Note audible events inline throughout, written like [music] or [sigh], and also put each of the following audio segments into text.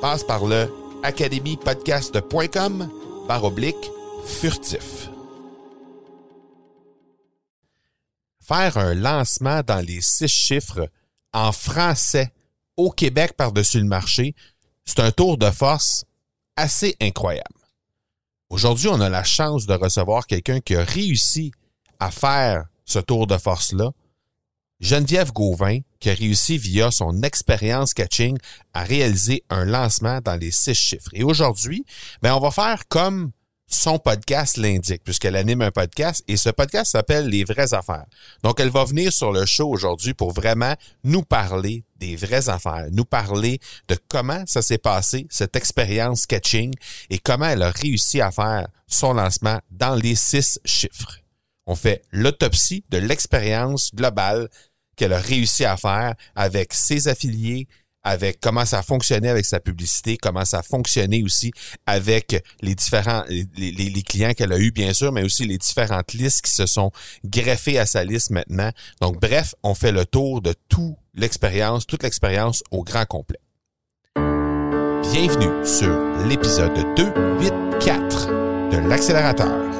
Passe par le academypodcast.com par oblique furtif. Faire un lancement dans les six chiffres en français au Québec par-dessus le marché, c'est un tour de force assez incroyable. Aujourd'hui, on a la chance de recevoir quelqu'un qui a réussi à faire ce tour de force-là Geneviève Gauvin, qui a réussi via son expérience catching à réaliser un lancement dans les six chiffres. Et aujourd'hui, ben, on va faire comme son podcast l'indique, puisqu'elle anime un podcast et ce podcast s'appelle Les vraies affaires. Donc, elle va venir sur le show aujourd'hui pour vraiment nous parler des vraies affaires, nous parler de comment ça s'est passé, cette expérience catching et comment elle a réussi à faire son lancement dans les six chiffres. On fait l'autopsie de l'expérience globale qu'elle a réussi à faire avec ses affiliés, avec comment ça a fonctionné avec sa publicité, comment ça a fonctionné aussi avec les différents les, clients qu'elle a eu bien sûr, mais aussi les différentes listes qui se sont greffées à sa liste maintenant. Donc bref, on fait le tour de toute l'expérience, toute l'expérience au grand complet. Bienvenue sur l'épisode 284 de l'accélérateur.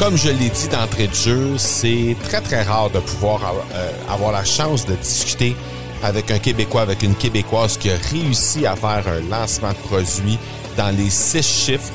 Comme je l'ai dit d'entrée de jeu, c'est très très rare de pouvoir euh, avoir la chance de discuter avec un Québécois, avec une Québécoise qui a réussi à faire un lancement de produit dans les six chiffres.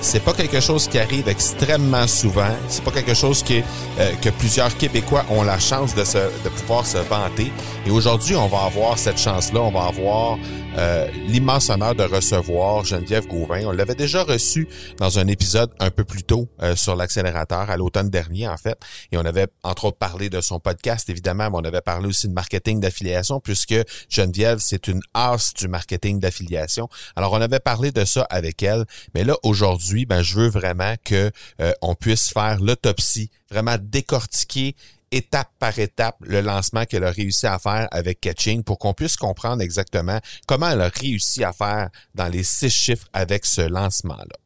C'est pas quelque chose qui arrive extrêmement souvent. C'est pas quelque chose que, euh, plusieurs Québécois ont la chance de pouvoir se vanter. Et aujourd'hui, on va avoir cette chance-là. On va avoir euh, l'immense honneur de recevoir Geneviève Gauvin. On l'avait déjà reçu dans un épisode un peu plus tôt euh, sur l'accélérateur à l'automne dernier, en fait. Et on avait, entre autres, parlé de son podcast, évidemment, mais on avait parlé aussi de marketing d'affiliation, puisque Geneviève, c'est une as du marketing d'affiliation. Alors, on avait parlé de ça avec elle. Mais là, aujourd'hui, ben, je veux vraiment que euh, on puisse faire l'autopsie, vraiment décortiquer étape par étape le lancement qu'elle a réussi à faire avec Catching pour qu'on puisse comprendre exactement comment elle a réussi à faire dans les six chiffres avec ce lancement-là.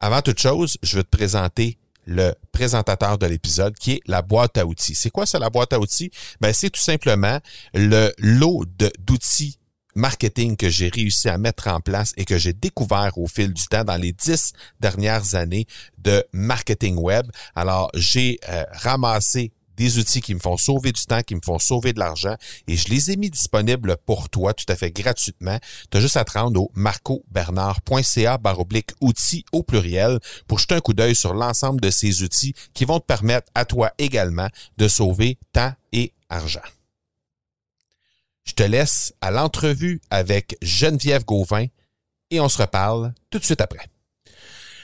Avant toute chose, je veux te présenter le présentateur de l'épisode qui est la boîte à outils. C'est quoi ça la boîte à outils? Ben, c'est tout simplement le lot d'outils marketing que j'ai réussi à mettre en place et que j'ai découvert au fil du temps dans les dix dernières années de marketing web. Alors, j'ai euh, ramassé des outils qui me font sauver du temps, qui me font sauver de l'argent et je les ai mis disponibles pour toi tout à fait gratuitement. Tu as juste à te rendre au marcobernard.ca baroblique outils au pluriel pour jeter un coup d'œil sur l'ensemble de ces outils qui vont te permettre à toi également de sauver temps et argent. Je te laisse à l'entrevue avec Geneviève Gauvin et on se reparle tout de suite après.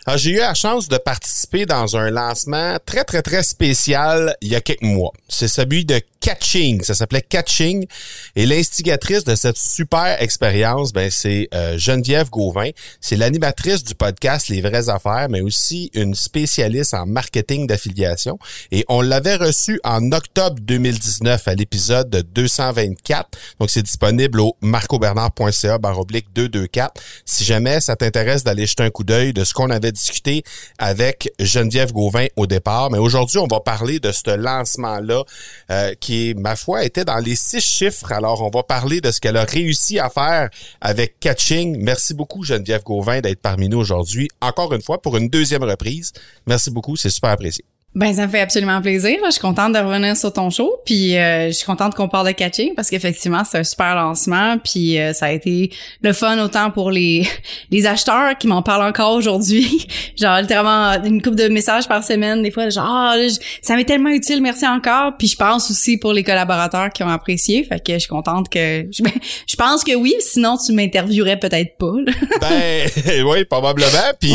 Ah, j'ai eu la chance de participer dans un lancement très, très, très spécial il y a quelques mois. C'est celui de Catching. Ça s'appelait Catching. Et l'instigatrice de cette super expérience, ben, c'est euh, Geneviève Gauvin. C'est l'animatrice du podcast Les Vraies Affaires, mais aussi une spécialiste en marketing d'affiliation. Et on l'avait reçue en octobre 2019 à l'épisode 224. Donc, c'est disponible au marcobernard.ca baroblique 224. Si jamais ça t'intéresse d'aller jeter un coup d'œil de ce qu'on avait discuté avec Geneviève Gauvin au départ. Mais aujourd'hui, on va parler de ce lancement-là euh, ma foi, était dans les six chiffres. Alors, on va parler de ce qu'elle a réussi à faire avec Catching. Merci beaucoup, Geneviève Gauvin, d'être parmi nous aujourd'hui. Encore une fois, pour une deuxième reprise. Merci beaucoup, c'est super apprécié. Ben ça me fait absolument plaisir. Je suis contente de revenir sur ton show, puis euh, je suis contente qu'on parle de catching parce qu'effectivement c'est un super lancement, puis euh, ça a été le fun autant pour les [laughs] les acheteurs qui m'en parlent encore aujourd'hui, [laughs] genre littéralement une coupe de messages par semaine des fois genre ah, ça m'est tellement utile, merci encore. Puis je pense aussi pour les collaborateurs qui ont apprécié, fait que je suis contente que [laughs] je, ben, je pense que oui, sinon tu m'interviewerais peut-être pas. ben oui probablement, puis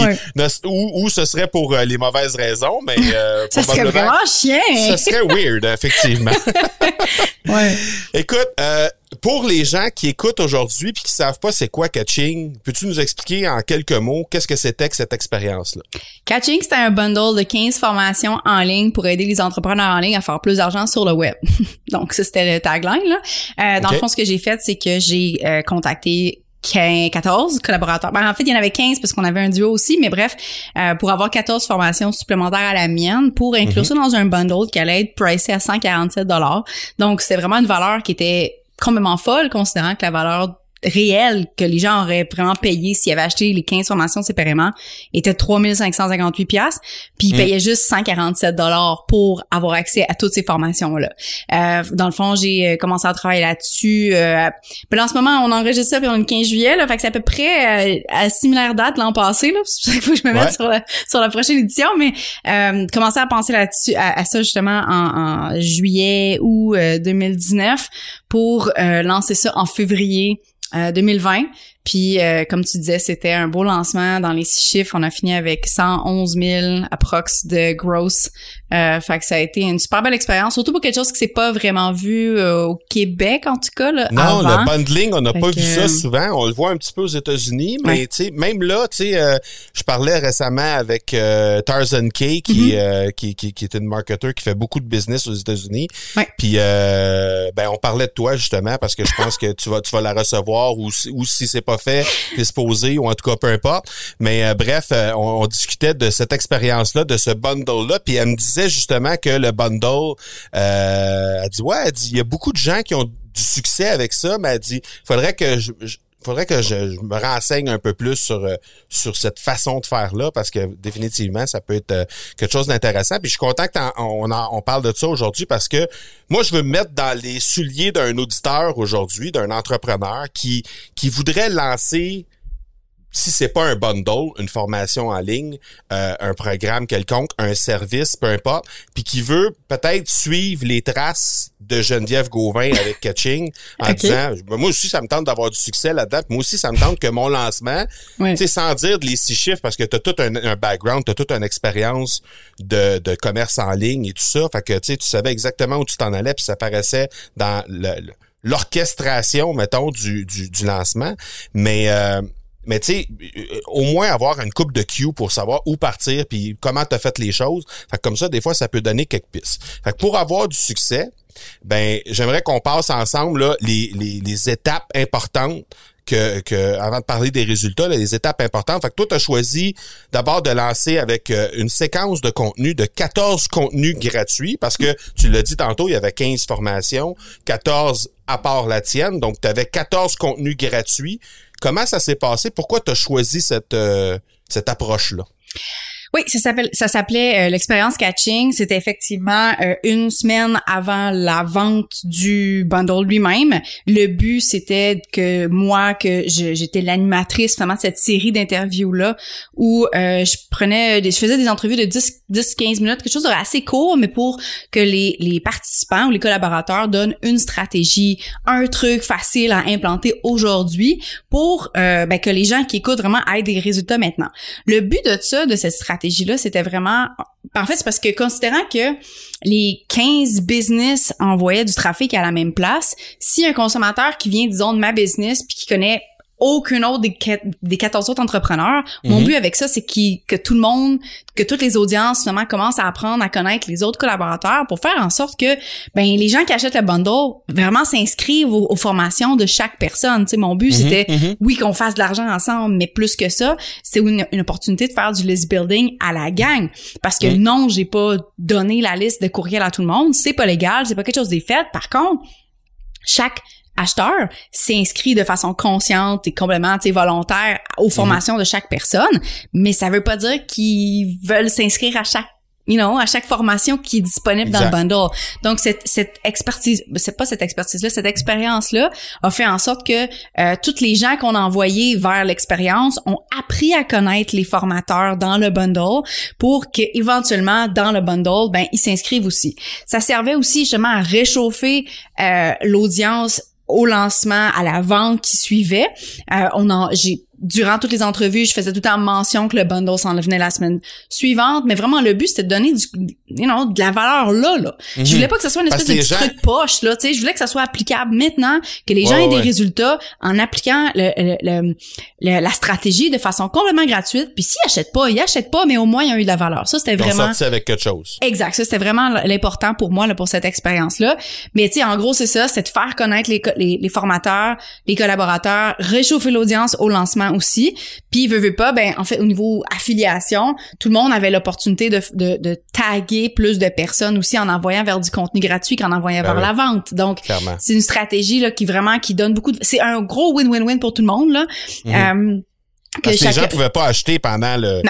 ou, ce serait pour euh, les mauvaises raisons, mais ça serait vraiment chien. Ça serait weird, [laughs] effectivement. [laughs] ouais. Écoute, euh, pour les gens qui écoutent aujourd'hui puis qui savent pas c'est quoi Catching, peux-tu nous expliquer en quelques mots qu'est-ce que c'était que cette expérience-là? Catching, c'était un bundle de 15 formations en ligne pour aider les entrepreneurs en ligne à faire plus d'argent sur le web. [laughs] Donc, ça, c'était le tagline. Là. Euh, dans le fond, ce que j'ai fait, c'est que j'ai euh, contacté 14 collaborateurs. Ben, en fait, il y en avait 15 parce qu'on avait un duo aussi, mais bref, euh, pour avoir 14 formations supplémentaires à la mienne, pour inclure mhm. ça dans un bundle qui allait être pricé à 147 Donc, c'était vraiment une valeur qui était complètement folle, considérant que la valeur réel que les gens auraient vraiment payé s'ils avaient acheté les 15 formations séparément était 3558 pièces puis ils mm. payaient juste 147 dollars pour avoir accès à toutes ces formations là. Euh, dans le fond, j'ai euh, commencé à travailler là-dessus euh, en ce moment, on enregistre ça puis on est le 15 juillet là, fait que c'est à peu près euh, à, similaire date l'an passé là, c'est qu'il faut que je me mette sur la sur la prochaine édition mais euh, commencer à penser là-dessus à, ça justement en, en juillet ou 2019 pour lancer ça en février 2020. Euh, puis, euh, comme tu disais, c'était un beau lancement dans les six chiffres. On a fini avec 111 000 approx de gross. Euh, fait que ça a été une super belle expérience, surtout pour quelque chose qui s'est pas vraiment vu euh, au Québec, en tout cas. Là, non, le bundling, on n'a pas vu ça souvent. On le voit un petit peu aux États-Unis, mais tu sais, même là, tu sais, euh, je parlais récemment avec Tarzan Kay, qui, mm-hmm. qui, qui, qui, est une marketeur qui fait beaucoup de business aux États-Unis. Puis, ben, on parlait de toi justement parce que je pense que tu vas, tu vas la recevoir ou, ou si c'est pas fait, disposé ou en tout cas peu importe. Mais euh, bref, euh, on, discutait de cette expérience-là, de ce bundle-là, puis elle me disait justement que le bundle, euh, elle dit ouais, elle dit il y a beaucoup de gens qui ont du succès avec ça, mais elle dit faudrait que je, faudrait que je, me renseigne un peu plus sur sur cette façon de faire là parce que définitivement ça peut être quelque chose d'intéressant. Puis je suis content qu'on on parle de ça aujourd'hui parce que moi je veux me mettre dans les souliers d'un auditeur aujourd'hui d'un entrepreneur qui qui voudrait lancer si c'est pas un bundle, une formation en ligne, euh, un programme quelconque, un service, peu importe, puis qui veut peut-être suivre les traces de Geneviève Gauvin avec Catching en [laughs] disant ben, moi aussi ça me tente d'avoir du succès là-dedans, moi aussi ça me tente que mon lancement, tu sais sans dire les six chiffres parce que tu as tout un, un background, tu as toute une expérience de, de commerce en ligne et tout ça, fait que tu savais exactement où tu t'en allais puis ça paraissait dans l'orchestration mettons du, du, du lancement, mais euh, mais tu sais, euh, au moins avoir une coupe de Q pour savoir où partir puis comment tu as fait les choses. Fait comme ça, des fois, ça peut donner quelques pistes. Fait que pour avoir du succès, ben j'aimerais qu'on passe ensemble là, les, les, les étapes importantes que, que, avant de parler des résultats, là, les étapes importantes. Fait que toi, tu as choisi d'abord de lancer avec euh, une séquence de contenu de 14 contenus gratuits parce que tu l'as dit tantôt, il y avait 15 formations, 14 à part la tienne. Donc, tu avais 14 contenus gratuits Comment ça s'est passé? Pourquoi tu as choisi cette, euh, cette approche-là? Oui, ça s'appelle ça s'appelait euh, l'expérience catching. C'était effectivement euh, une semaine avant la vente du bundle lui-même. Le but c'était que moi que j'étais l'animatrice vraiment de cette série d'interviews là où euh, je prenais des, je faisais des entrevues de 10 10 15 minutes, quelque chose de assez court mais pour que les les participants ou les collaborateurs donnent une stratégie, un truc facile à implanter aujourd'hui pour ben, que les gens qui écoutent vraiment aient des résultats maintenant. Le but de ça de cette stratégie stratégie-là, c'était vraiment... En fait, c'est parce que considérant que les 15 business envoyaient du trafic à la même place, si un consommateur qui vient, disons, de ma business, puis qui connaît aucun autre des, des 14 autres entrepreneurs. Mon mhm. but avec ça, c'est que tout le monde, que toutes les audiences finalement commencent à apprendre à connaître les autres collaborateurs pour faire en sorte que ben les gens qui achètent le bundle vraiment s'inscrivent aux, formations de chaque personne. Tu sais, mon but mhm, c'était mhm. oui qu'on fasse de l'argent ensemble, mais plus que ça, c'est une, opportunité de faire du list building à la gang. Parce que non, j'ai pas donné la liste de courriels à tout le monde, c'est pas légal, c'est pas quelque chose des fait. Par contre, chaque acheteur s'inscrit de façon consciente et complètement volontaire aux mhm. formations de chaque personne, mais ça veut pas dire qu'ils veulent s'inscrire à chaque you know, à chaque formation qui est disponible dans le bundle. Donc cette, cette expertise, c'est pas cette expertise là, cette expérience là a fait en sorte que euh, toutes les gens qu'on a envoyés vers l'expérience ont appris à connaître les formateurs dans le bundle pour que éventuellement dans le bundle, ben ils s'inscrivent aussi. Ça servait aussi justement à réchauffer euh, l'audience au lancement, à la vente qui suivait. Euh, on a, j'ai durant toutes les entrevues, je faisais tout le temps mention que le bundle s'en venait la semaine suivante, mais vraiment le but c'était de donner du you know, de la valeur là là. Je mhm. voulais pas que ce soit une espèce de truc poche là, tu sais, je voulais que ça soit applicable maintenant, que les gens aient des résultats en appliquant le, la stratégie de façon complètement gratuite. Puis s'ils achètent pas, ils achètent pas, mais au moins ils ont eu de la valeur. Ça c'était vraiment sorti avec quelque chose. Exact, ça c'était vraiment l'important pour moi là pour cette expérience là. Mais tu sais en gros c'est ça, c'est de faire connaître les, les, les formateurs, les collaborateurs, réchauffer l'audience au lancement aussi. Puis veut, veut pas, ben en fait au niveau affiliation, tout le monde avait l'opportunité de, de, de, taguer plus de personnes aussi en envoyant vers du contenu gratuit qu'en envoyant ben vers la vente. Donc c'est une stratégie là qui vraiment qui donne beaucoup. De... C'est un gros win-win-win pour tout le monde là. Mm-hmm. Euh, que Parce les gens pouvaient pas acheter pendant le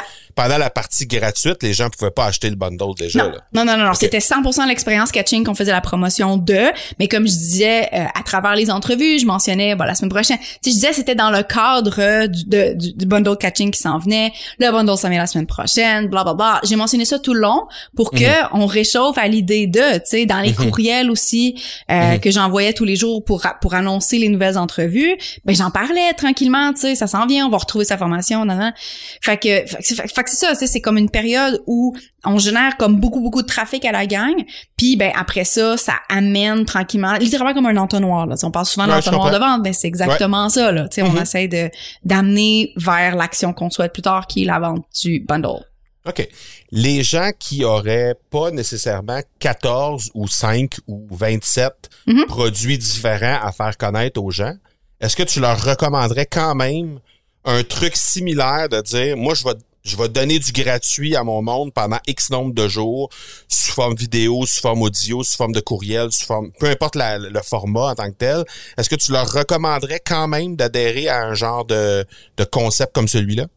pendant la partie gratuite, les gens pouvaient pas acheter le bundle déjà. Non, non, non, non. C'était 100% l'expérience catching qu'on faisait la promotion de. Mais comme je disais, euh, à travers les entrevues, je mentionnais, bon, la semaine prochaine, tu sais, je disais c'était dans le cadre du, du, du bundle catching qui s'en venait. Le bundle s'en vient la semaine prochaine, bla bla bla. J'ai mentionné ça tout le long pour que mhm. on réchauffe à l'idée de, tu sais, dans les mhm. courriels aussi euh, mhm. que j'envoyais tous les jours pour pour annoncer les nouvelles entrevues. Ben j'en parlais tranquillement, tu sais, ça s'en vient, on va retrouver sa formation, nan, Fait que, fait, fait c'est ça, c'est comme une période où on génère comme beaucoup beaucoup de trafic à la gang, puis ben après ça, ça amène tranquillement, littéralement comme un entonnoir là. on parle souvent d'entonnoir de vente, mais c'est exactement ça là. on mm-hmm. essaie de d'amener vers l'action qu'on souhaite plus tard, qui est la vente du bundle. OK. Les gens qui auraient pas nécessairement 14 ou 5 ou 27 mm-hmm. produits différents à faire connaître aux gens, est-ce que tu leur recommanderais quand même un truc similaire de dire, moi, je vais je vais donner du gratuit à mon monde pendant X nombre de jours, sous forme vidéo, sous forme audio, sous forme de courriel, sous forme, peu importe le format en tant que tel. Est-ce que tu leur recommanderais quand même d'adhérer à un genre de, de concept comme celui-là?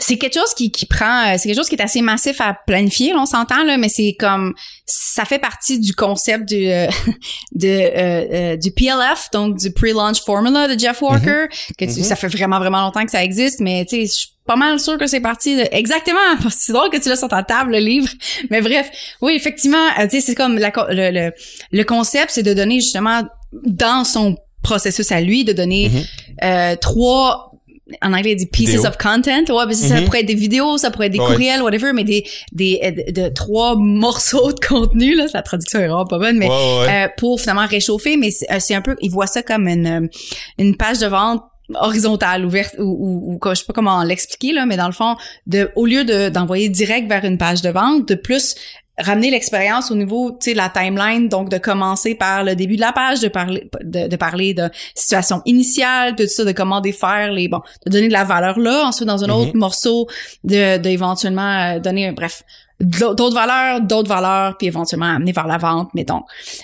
C'est quelque chose qui, qui prend euh, c'est quelque chose qui est assez massif à planifier on s'entend là mais c'est comme ça fait partie du concept du euh, [laughs] de euh, euh, du PLF donc du pre-launch formula de Jeff Walker mm-hmm. que mm-hmm. ça fait vraiment vraiment longtemps que ça existe mais tu sais je suis pas mal sûr que c'est parti de... exactement [laughs] c'est drôle que tu l'as sur ta table le livre [laughs] mais bref oui effectivement tu sais c'est comme la, le, le, le concept c'est de donner justement dans son processus à lui de donner mm-hmm. trois en anglais, dit pieces of content. Ouais, mais ça mm-hmm. pourrait être des vidéos, ça pourrait être des courriels, whatever, mais des, des, euh, de, trois morceaux de contenu, là. La traduction est vraiment pas bonne, mais, euh, pour finalement réchauffer. Mais euh, c'est un peu, ils voient ça comme une, une page de vente horizontale ouverte ou, ou, ou, je sais pas comment l'expliquer là mais dans le fond de au lieu de d'envoyer direct vers une page de vente de plus ramener l'expérience au niveau, tu sais, la timeline, donc de commencer par le début de la page, de parler de, de parler de situation initiale, tout ça, de comment défaire les, bon, de donner de la valeur là, ensuite dans un autre mhm. morceau, de, d'éventuellement euh, donner, bref, d'autres valeurs, d'autres valeurs, puis éventuellement amener vers la vente, mettons.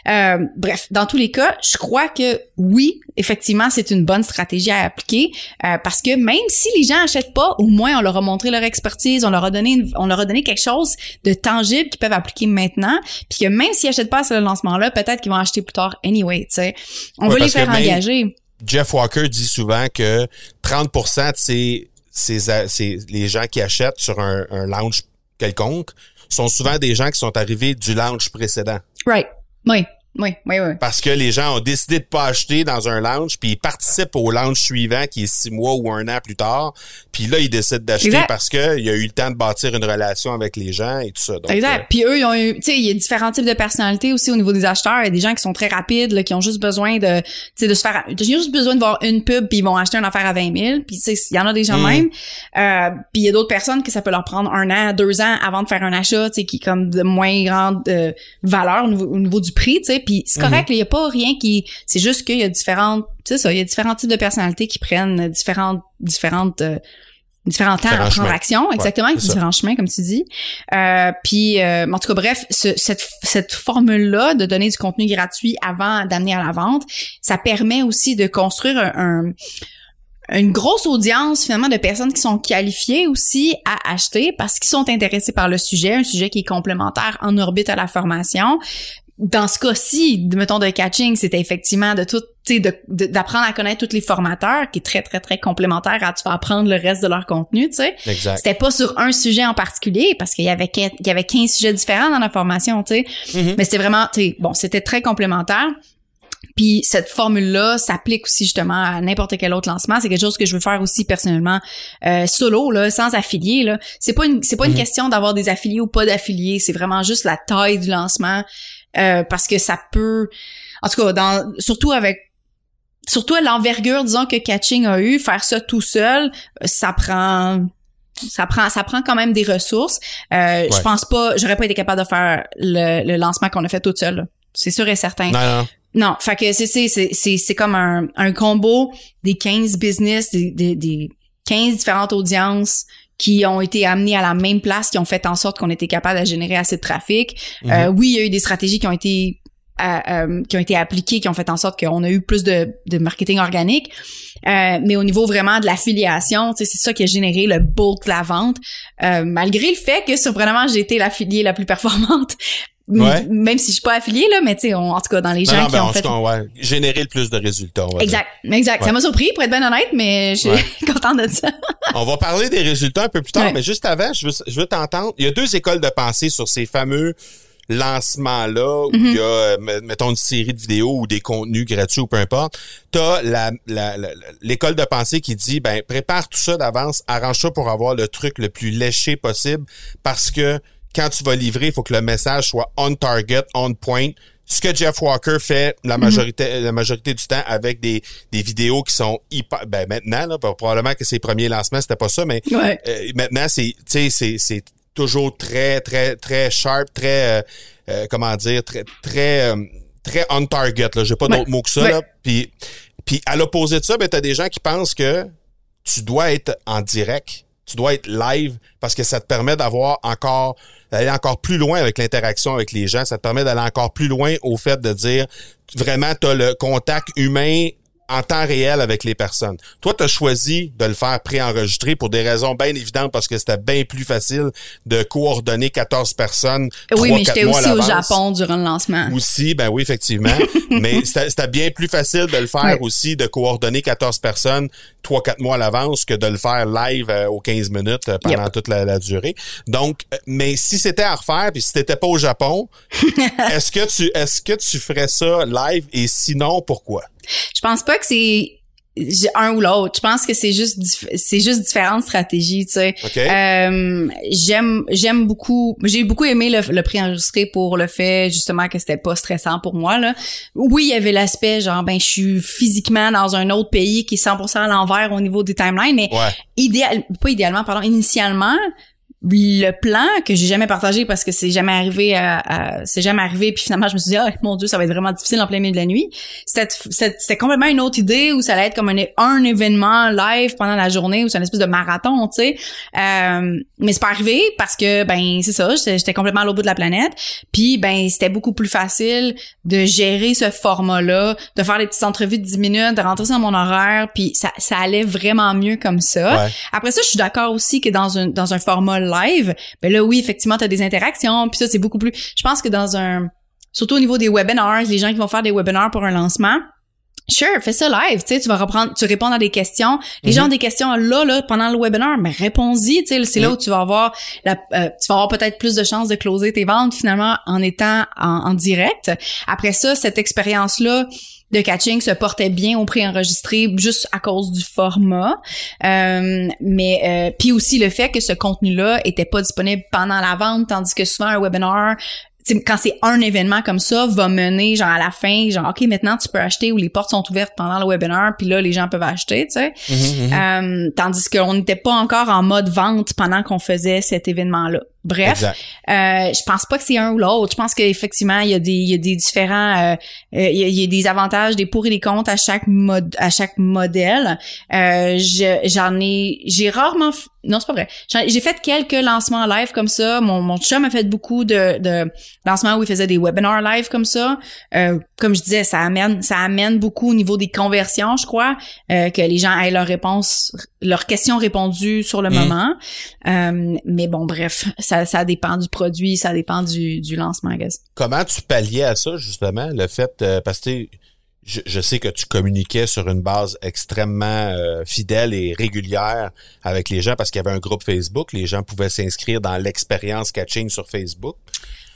Euh, bref, dans tous les cas, je crois que oui, effectivement, c'est une bonne stratégie à appliquer euh, parce que même si les gens achètent pas, au moins on leur a montré leur expertise, on leur a donné, on leur a donné quelque chose de tangible qu'ils peuvent appliquer maintenant, puis que même s'ils achètent pas à ce lancement-là, peut-être qu'ils vont acheter plus tard anyway. Tu sais, on veut les faire engager. Jeff Walker dit souvent que 30% de ces, ces, les gens qui achètent sur un, un lounge quelconque sont souvent des gens qui sont arrivés du lounge précédent. Right. Oui. Oui, oui, oui. Parce que les gens ont décidé de pas acheter dans un lounge, puis ils participent au lounge suivant qui est six mois ou un an plus tard. Puis là, ils décident d'acheter parce que il y a eu le temps de bâtir une relation avec les gens et tout ça. exact. Euh, puis eux, ils ont eu, tu sais, il y a différents types de personnalités aussi au niveau des acheteurs. Il y a des gens qui sont très rapides, là, qui ont juste besoin de, tu sais, de se faire, ils ont juste besoin de voir une pub puis ils vont acheter une affaire à 20 000. Puis tu sais, il y en a des gens mm. même. Euh, puis il y a d'autres personnes que ça peut leur prendre un an, deux ans avant de faire un achat, tu sais, qui est comme de moins grande euh, valeur au niveau, du prix, tu sais. Puis c'est correct, mm-hmm pas rien qui, c'est juste qu'il y a différentes, tu ça, il y a différents types de personnalités qui prennent différentes, différentes, euh, différents temps à prendre action, exactement, avec différents chemins, comme tu dis. Euh, puis, euh, en tout cas, bref, cette, cette formule-là de donner du contenu gratuit avant d'amener à la vente, ça permet aussi de construire un, une grosse audience finalement de personnes qui sont qualifiées aussi à acheter parce qu'ils sont intéressés par le sujet, un sujet qui est complémentaire en orbite à la formation dans ce cas-ci, mettons de catching, c'était effectivement de tout, d'apprendre à connaître tous les formateurs, qui est très très très complémentaire à tu vas apprendre le reste de leur contenu, tu sais. C'était pas sur un sujet en particulier parce qu'il y avait il y avait 15 sujets différents dans la formation, tu sais. Mm-hmm. Mais c'était vraiment, tu sais, bon, c'était très complémentaire. Puis cette formule-là s'applique aussi justement à n'importe quel autre lancement. C'est quelque chose que je veux faire aussi personnellement euh, solo, là, sans affilié. Là, c'est pas une c'est pas une mm-hmm. question d'avoir des affiliés ou pas d'affiliés. C'est vraiment juste la taille du lancement euh, parce que ça peut, en tout cas, dans, surtout avec surtout à l'envergure, disons que Catching a eu, faire ça tout seul, ça prend ça prend ça prend quand même des ressources. Euh, Je pense pas, j'aurais pas été capable de faire le, lancement qu'on a fait tout seul. C'est sûr et certain. Non, non. Non, fait que c'est c'est c'est c'est comme un, un combo des 15 business, des, des, des 15 différentes audiences qui ont été amenés à la même place, qui ont fait en sorte qu'on était capable de générer assez de trafic. Mhm. Euh, oui, il y a eu des stratégies qui ont été euh, euh, qui ont été appliquées, qui ont fait en sorte qu'on a eu plus de, de marketing organique. mais au niveau vraiment de l'affiliation, c'est ça qui a généré le bulk de la vente. malgré le fait que surprenamment j'ai été l'affiliée la plus performante même si je suis pas affiliée là mais tu sais en tout cas dans les gens qui ben, ont fait ouais, générer le plus de résultats exact exact. Ça m'a surpris pour être bien honnête mais je suis [laughs] contente de ça. On va parler des résultats un peu plus tard mais juste avant je veux je veux t'entendre. Il y a deux écoles de pensée sur ces fameux lancements-là, où il y a, mm-hmm. mettons, une série de vidéos ou des contenus gratuits ou peu importe, t'as la, la, l'école de pensée qui dit, ben, prépare tout ça d'avance, arrange ça pour avoir le truc le plus léché possible, parce que quand tu vas livrer, il faut que le message soit on target, on point. Ce que Jeff Walker fait la mhm. majorité, la majorité du temps avec des, des vidéos qui sont hyper, ben maintenant, là, probablement que ses premiers lancements, c'était pas ça, mais euh, maintenant, c'est, c'est, c'est toujours très, très, très sharp, très, euh, euh, comment dire, très, très, très on target, là. J'ai pas d'autre mot que ça, là. Puis, puis à l'opposé de ça, ben, t'as des gens qui pensent que tu dois être en direct tu dois être live parce que ça te permet d'avoir encore d'aller encore plus loin avec l'interaction avec les gens, ça te permet d'aller encore plus loin au fait de dire vraiment tu as le contact humain en temps réel avec les personnes. Toi, tu as choisi de le faire préenregistré pour des raisons bien évidentes parce que c'était bien plus facile de coordonner 14 personnes. Oui, mais j'étais aussi au Japon durant le lancement. Aussi, ben oui, effectivement. [laughs] mais c'était bien plus facile de le faire aussi, de coordonner 14 personnes 3-4 mois à l'avance que de le faire live euh, aux 15 minutes euh, pendant toute la, durée. Donc, euh, mais si c'était à refaire, puis si t'étais pas au Japon, [laughs] est-ce que tu est-ce que tu ferais ça live? Et sinon pourquoi? Je pense pas que c'est un ou l'autre. Je pense que c'est juste c'est juste différentes stratégies, tu sais. Euh, j'aime j'aime beaucoup j'ai beaucoup aimé le, le préenregistré pour le fait justement que c'était pas stressant pour moi là. Oui, il y avait l'aspect genre ben je suis physiquement dans un autre pays qui est 100% à l'envers au niveau des timelines mais idéal pas idéalement pardon, initialement le plan que j'ai jamais partagé parce que c'est jamais arrivé à, c'est jamais arrivé puis finalement je me suis dit ah mon dieu ça va être vraiment difficile en plein milieu de la nuit. C'était complètement une autre idée où ça allait être comme un, un événement live pendant la journée ou c'est une espèce de marathon tu sais. Euh, mais c'est pas arrivé parce que ben c'est ça j'étais complètement à l'autre bout de la planète. Puis ben c'était beaucoup plus facile de gérer ce format là de faire des petites entrevues de 10 minutes de rentrer dans mon horaire puis ça, ça allait vraiment mieux comme ça. Après ça je suis d'accord aussi que dans un dans un format live, ben là oui, effectivement, tu as des interactions, puis ça c'est beaucoup plus je pense que dans un surtout au niveau des webinars, les gens qui vont faire des webinars pour un lancement, Sure, fais ça live, tu sais, tu vas reprendre, tu réponds à des questions. Les gens ont des questions là, là, pendant le webinaire, mais réponds-y, tu sais, c'est là où tu vas avoir, la, euh, tu vas avoir peut-être plus de chances de closer tes ventes finalement en étant en, direct. Après ça, cette expérience-là, de catching se portait bien au pré-enregistré juste à cause du format. Euh, mais euh, puis aussi le fait que ce contenu-là était pas disponible pendant la vente, tandis que souvent un webinar quand c'est un événement comme ça, va mener genre à la fin, genre ok maintenant tu peux acheter ou les portes sont ouvertes pendant le webinaire, puis là les gens peuvent acheter, tu sais. Mm-hmm, mm-hmm. euh, tandis qu'on n'était pas encore en mode vente pendant qu'on faisait cet événement-là. Bref, euh, je pense pas que c'est un ou l'autre. Je pense qu'effectivement, il y a des, il y a des différents, euh, euh, il, y a, des avantages, des pour et des contre à chaque mode, à chaque modèle. Euh, j'en ai, j'ai rarement, non c'est pas vrai. J'ai fait quelques lancements live comme ça. Mon, mon chum a fait beaucoup de, de lancements où il faisait des webinars live comme ça. Euh, comme je disais, ça amène, ça amène beaucoup au niveau des conversions, je crois, que les gens aient leurs réponses, leurs questions répondues sur le mmh. moment. mais bon, bref, ça ça, dépend du produit, ça dépend du, du lancement, guess. Comment tu palliais à ça, justement, le fait, euh, parce que je, sais que tu communiquais sur une base extrêmement euh, fidèle et régulière avec les gens parce qu'il y avait un groupe Facebook, les gens pouvaient s'inscrire dans l'expérience catching sur Facebook.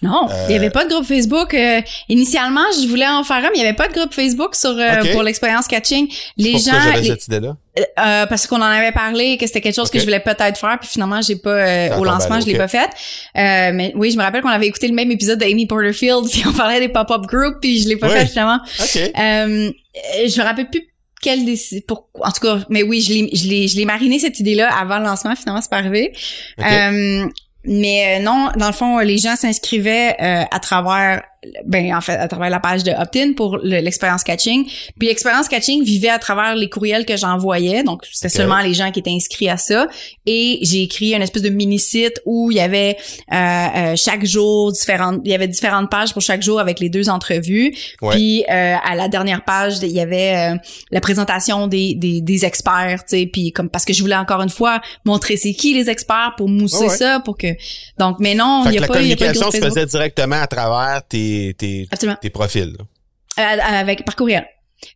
Non, il n'y avait euh, pas de groupe Facebook. Euh, initialement, je voulais en faire un, mais il n'y avait pas de groupe Facebook sur euh, pour l'expérience catching. Les gens, j'avais cette idée-là. parce qu'on en avait parlé, que c'était quelque chose que je voulais peut-être faire, puis finalement j'ai pas au lancement, je l'ai pas fait. mais oui, je me rappelle qu'on avait écouté le même épisode d'Amy Porterfield, [laughs] puis on parlait des pop-up groups, puis je l'ai pas fait finalement. Okay. je me rappelle plus quelle pour en tout cas mais oui je l'ai je l'ai je l'ai mariné cette idée là avant le lancement finalement c'est pas arrivé euh, non, dans le fond, les gens s'inscrivaient euh, à travers ben en fait à travers la page de opt-in pour l'expérience catching. Puis l'expérience catching vivait à travers les courriels que j'envoyais, donc c'était seulement les gens qui étaient inscrits à ça. Et j'ai écrit une espèce de mini site où il y avait euh, euh, chaque jour différentes, il y avait différentes pages pour chaque jour avec les deux entrevues. Puis euh, à la dernière page il y avait la présentation des, des, des experts, tu sais, puis comme parce que je voulais encore une fois montrer c'est qui les experts pour mousser ça, pour que donc mais non il y a pas la communication se faisait directement à travers tes tes, profils. Euh, avec par courriel.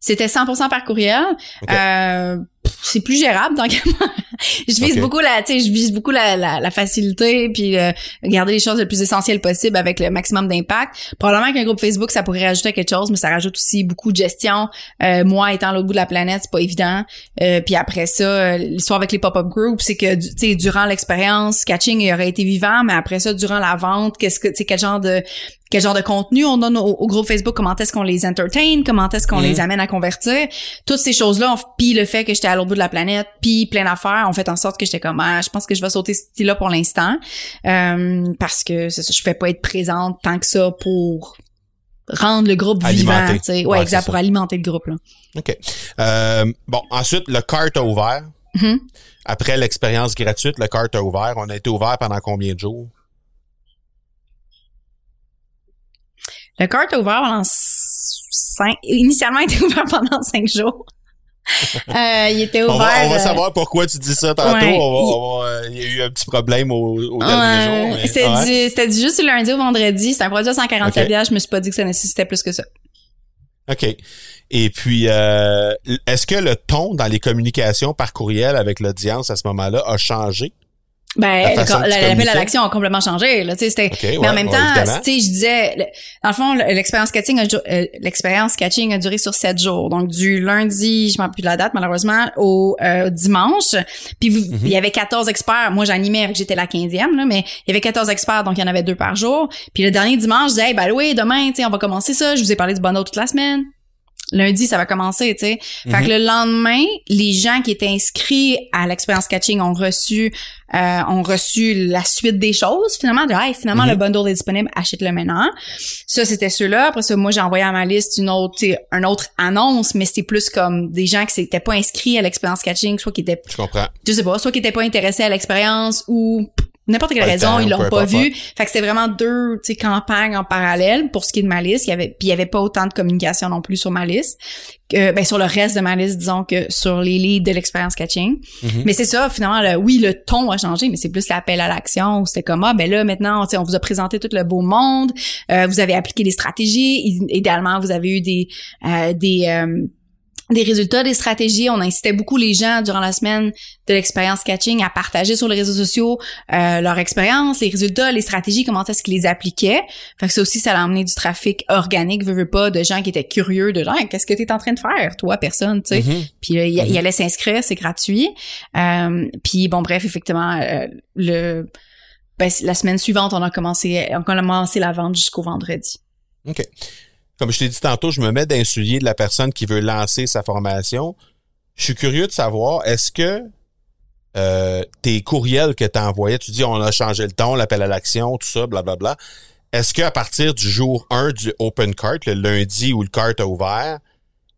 C'était 100% par courriel. Euh, c'est plus gérable donc [laughs] je vise beaucoup la tu sais je vise beaucoup la, la, facilité puis euh, garder les choses le plus essentielles possible avec le maximum d'impact. Probablement qu'un groupe Facebook ça pourrait rajouter quelque chose mais ça rajoute aussi beaucoup de gestion. Euh, moi étant l'autre bout de la planète c'est pas évident. Euh, puis après ça l'histoire avec les pop-up groups c'est que tu sais durant l'expérience catching il aurait été vivant mais après ça durant la vente qu'est-ce que tu sais quel genre de quel genre de contenu on donne au, groupe Facebook, comment est-ce qu'on les entertain, comment est-ce qu'on mm. les amène à convertir? Toutes ces choses-là, puis le fait que j'étais à l'autre bout de la planète, puis plein d'affaires ont fait en sorte que j'étais comme, ah, je pense que je vais sauter ce style-là pour l'instant, euh, parce que ça, je fais pas être présente tant que ça pour rendre le groupe vivant, tu sais. Ouais, exact, pour alimenter le groupe, là. OK. Euh, bon, ensuite, le cart a ouvert. Mm-hmm. Après l'expérience gratuite, le cart a ouvert. On a été ouvert pendant combien de jours? Le cart a ouvert pendant cinq, initialement, [laughs] il était ouvert pendant cinq jours. Euh, il était ouvert. On va, on va, euh, savoir pourquoi tu dis ça tantôt. On va, il... y a eu un petit problème au, au dernier jour. C'était du, juste du lundi au vendredi. C'était un produit à 147 okay. Je me suis pas dit que ça nécessitait plus que ça. OK. Et puis, euh, est-ce que le ton dans les communications par courriel avec l'audience à ce moment-là a changé? Ben, l'appel à l'action a complètement changé, là, tu sais, c'était, mais en même temps, tu sais, je disais, dans le fond, l'expérience catching a, euh, l'expérience catching a duré sur sept jours. Donc, du lundi, je m'en rappelle plus la date, malheureusement, au euh, dimanche. Puis, mhm. il y avait 14 experts. Moi, j'animais, j'étais la 15e, là, mais il y avait 14 experts, donc il y en avait deux par jour. Puis, le dernier dimanche, je disais, ben oui, demain, tu sais, on va commencer ça. Je vous ai parlé du bundle toute la semaine. Lundi, ça va commencer, tu sais. Fait que Mhm. le lendemain, les gens qui étaient inscrits à l'expérience catching ont reçu euh, ont reçu la suite des choses finalement de hey, finalement Mhm. le bundle est disponible, achète-le maintenant. Ça c'était ceux-là. Après ça, moi j'ai envoyé à ma liste une autre une autre annonce, mais c'était plus comme des gens qui s'étaient pas inscrits à l'expérience catching, soit qui étaient Je comprends. je sais pas, soit qui étaient pas intéressés à l'expérience ou n'importe quelle raison, temps, ils l'ont pas vu. Fait que c'était vraiment deux, campagnes en parallèle pour ce qui est de ma liste. Il y avait, puis il y avait pas autant de communication non plus sur ma liste, que, ben sur le reste de ma liste, disons que sur les leads de l'expérience catching. Mhm. Mais c'est ça, finalement, le- oui, le ton a changé, mais c'est plus l'appel à l'action. où C'était comme ah ben là maintenant, on vous a présenté tout le beau monde, euh, vous avez appliqué des stratégies. Idéalement, vous avez eu des euh, des euh, des résultats des stratégies. On incitait beaucoup les gens durant la semaine de l'expérience catching à partager sur les réseaux sociaux euh, leur expérience, les résultats, les stratégies, comment est-ce qu'ils les appliquaient. Fait que ça aussi, ça a amené du trafic organique, veux, veux pas, de gens qui étaient curieux, de gens, qu'est-ce que tu es en train de faire, toi, personne, tu sais. Mhm. Puis euh, il, Mhm. il allait s'inscrire, c'est gratuit. Euh, puis bon, bref, effectivement, euh, le ben, la semaine suivante, on a commencé, on a commencé la vente jusqu'au vendredi. OK. Comme je t'ai dit tantôt, je me mets d'un soulier de la personne qui veut lancer sa formation. Je suis curieux de savoir, est-ce que euh, tes courriels que tu as envoyés, tu dis on a changé le ton, l'appel à l'action, tout ça, blablabla. Est-ce qu'à partir du jour 1 du Open Cart, le lundi où le cart a ouvert,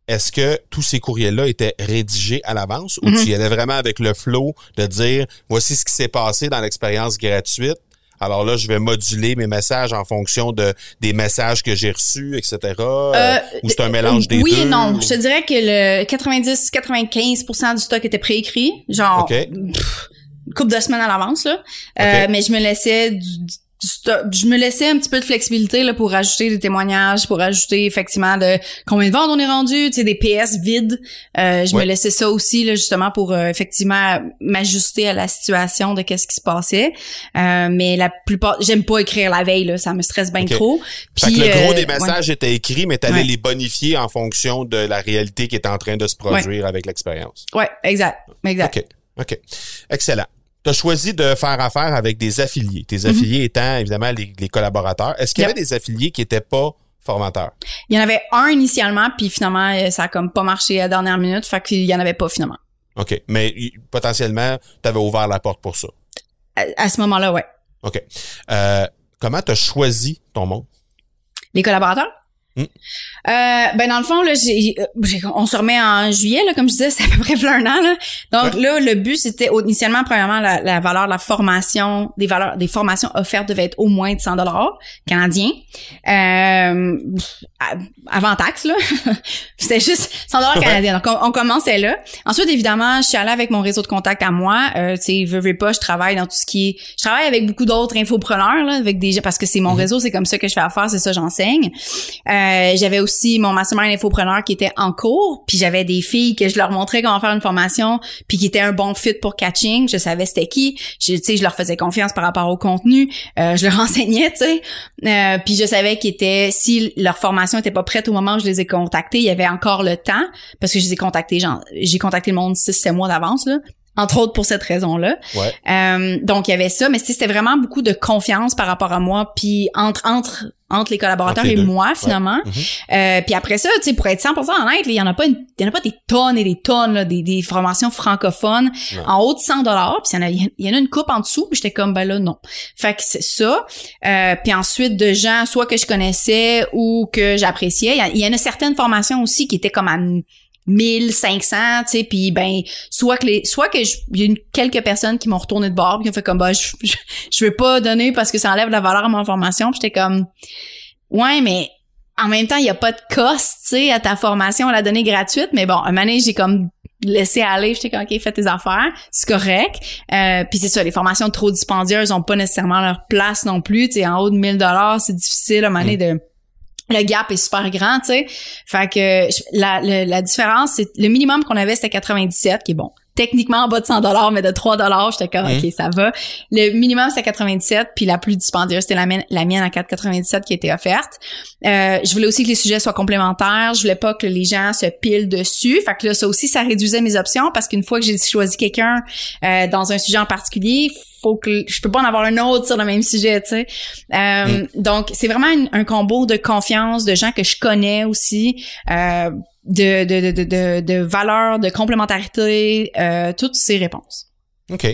est-ce que tous ces courriels-là étaient rédigés à l'avance ou Mhm. tu y allais vraiment avec le flow de dire voici ce qui s'est passé dans l'expérience gratuite? Alors là, je vais moduler mes messages en fonction de des messages que j'ai reçus, etc. Euh, ou c'est un mélange des oui deux? et non. ou- Je te dirais que le 90-95% du stock était préécrit, genre OK. pff, une couple de semaines à l'avance là. Euh, mais je me laissais du, je me laissais un petit peu de flexibilité là pour ajouter des témoignages, pour ajouter effectivement de combien de ventes on est rendu, tu sais des PS vides. Euh, je Ouais. me laissais ça aussi là justement pour euh, effectivement m'ajuster à la situation de qu'est-ce qui se passait. Euh, mais la plupart, j'aime pas écrire la veille là, ça me stresse bien trop. Fait que le gros euh, des ouais. messages étaient écrits, mais tu allais Ouais. les bonifier en fonction de la réalité qui est en train de se produire avec l'expérience. Ouais, exact, exact. OK. OK. Excellent. Tu as choisi de faire affaire avec des affiliés. Tes affiliés étant évidemment les, les collaborateurs. Est-ce qu'il y Mhm. Yep. avait des affiliés qui n'étaient pas formateurs? Il y en avait un initialement, puis finalement, euh, ça a comme pas marché à la dernière minute, fait qu'il y en avait pas finalement. OK. Mais potentiellement, tu avais ouvert la porte pour ça. À, à ce moment-là, ouais. OK. Euh, comment tu as choisi ton monde? Les collaborateurs? Hmm. Euh, ben dans le fond là, j'ai, on se remet en juillet là, comme je disais, [laughs] c'est à peu près un an là. Donc Ouais. là, le but c'était initialement premièrement la, la valeur de la formation, des valeurs, des formations offertes devaient être au moins de 100 dollars canadiens, euh, avant taxe là. [laughs] c'était juste 100 dollars Ouais. canadiens. Donc on, on commençait là. Ensuite évidemment, je suis allée avec mon réseau de contacts à moi. Euh, tu sais, veux, veux pas, je travaille dans tout ce qui est, je travaille avec beaucoup d'autres infopreneurs là, avec des gens parce que c'est mon Mhm. réseau, c'est comme ça que je fais affaire, c'est ça j'enseigne. Euh, j'avais aussi mon mastermind infopreneur qui était en cours, puis j'avais des filles que je leur montrais comment faire une formation, puis qui étaient un bon fit pour catching. Je savais c'était qui. Je, tu sais, je leur faisais confiance par rapport au contenu. Euh, je leur [laughs] enseignais, tu sais. Euh, puis je savais qu'ils étaient, si leur formation était pas prête au moment où je les ai contactés, il y avait encore le temps, parce que je les ai contactés, genre, j'ai contacté le monde 6-7 mois d'avance, là. Entre autres pour cette raison-là. Ouais. Euh, donc il y avait ça, mais c'était vraiment beaucoup de confiance par rapport à moi, puis entre entre entre les collaborateurs Entre les et moi finalement. Mhm. Euh, puis après ça, tu sais, pour être 100% honnête, il y en a pas il y en a pas des tonnes et des tonnes là, des, des formations francophones en haut de 100 dollars. Puis il y en a, il y en a une coupe en dessous. Puis j'étais comme ben là non. Fait que c'est ça. Euh, puis ensuite de gens soit que je connaissais ou que j'appréciais. Il y, y en a certaines formations aussi qui étaient comme à 1500, tu sais, puis ben soit que les soit que il y a une, quelques personnes qui m'ont retourné de bord puis qui ont fait comme bah je, je, je veux pas donner parce que ça enlève la valeur à mon formation. J'étais comme ouais, mais en même temps, il y a pas de cost, tu sais, à ta formation à la donner gratuite, mais bon, un moment j'ai comme laissé aller, j'étais comme OK, fais tes affaires, c'est correct. Euh, puis c'est ça, les formations trop dispendieuses ont pas nécessairement leur place non plus, tu sais, en haut de 1000 dollars, c'est difficile à un moment donné de le gap est super grand, tu sais. Fait que la, la, la différence, c'est le minimum qu'on avait, c'était 97, qui est bon. Techniquement en bas de 100 dollars, mais de 3 dollars, j'étais comme Mhm. ok, ça va. Le minimum c'était 97, puis la plus dispendieuse c'était la mienne, la mienne à 4,97 qui était offerte. Euh, je voulais aussi que les sujets soient complémentaires. Je voulais pas que les gens se pilent dessus. Fait que là, ça aussi, ça réduisait mes options parce qu'une fois que j'ai choisi quelqu'un euh, dans un sujet en particulier, faut que je peux pas en avoir un autre sur le même sujet, tu sais. Euh, Donc, c'est vraiment une- un combo de confiance, de gens que je connais aussi. Euh, de, de, de, de, de valeur, de complémentarité, euh, toutes ces réponses. OK.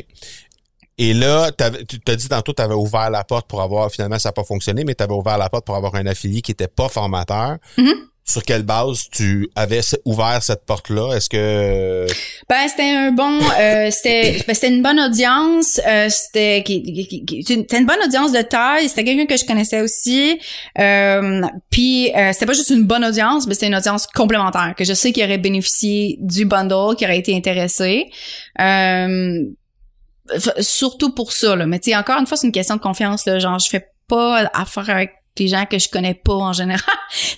Et là, tu t'as dit tantôt, tu avais ouvert la porte pour avoir, finalement, ça n'a pas fonctionné, mais tu avais ouvert la porte pour avoir un affilié qui était pas formateur. Mm-hmm. Sur quelle base tu avais ouvert cette porte-là? Est-ce que... Ben, c'était un bon... Euh, c'était ben, une bonne audience. Euh, c'était c'était une bonne audience de taille. C'était quelqu'un que je connaissais aussi. Euh, puis, euh, c'était pas juste une bonne audience, mais c'était une audience complémentaire, que je sais qu'il aurait bénéficié du bundle, qui aurait été intéressé. Euh, surtout pour ça là mais tu sais encore une fois c'est une question de confiance là genre je fais pas affaire avec les gens que je connais pas en général. [laughs]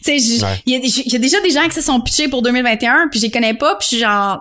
Tu sais il y, a déjà des gens qui se sont pitchés pour 2021 puis je les connais pas puis je suis genre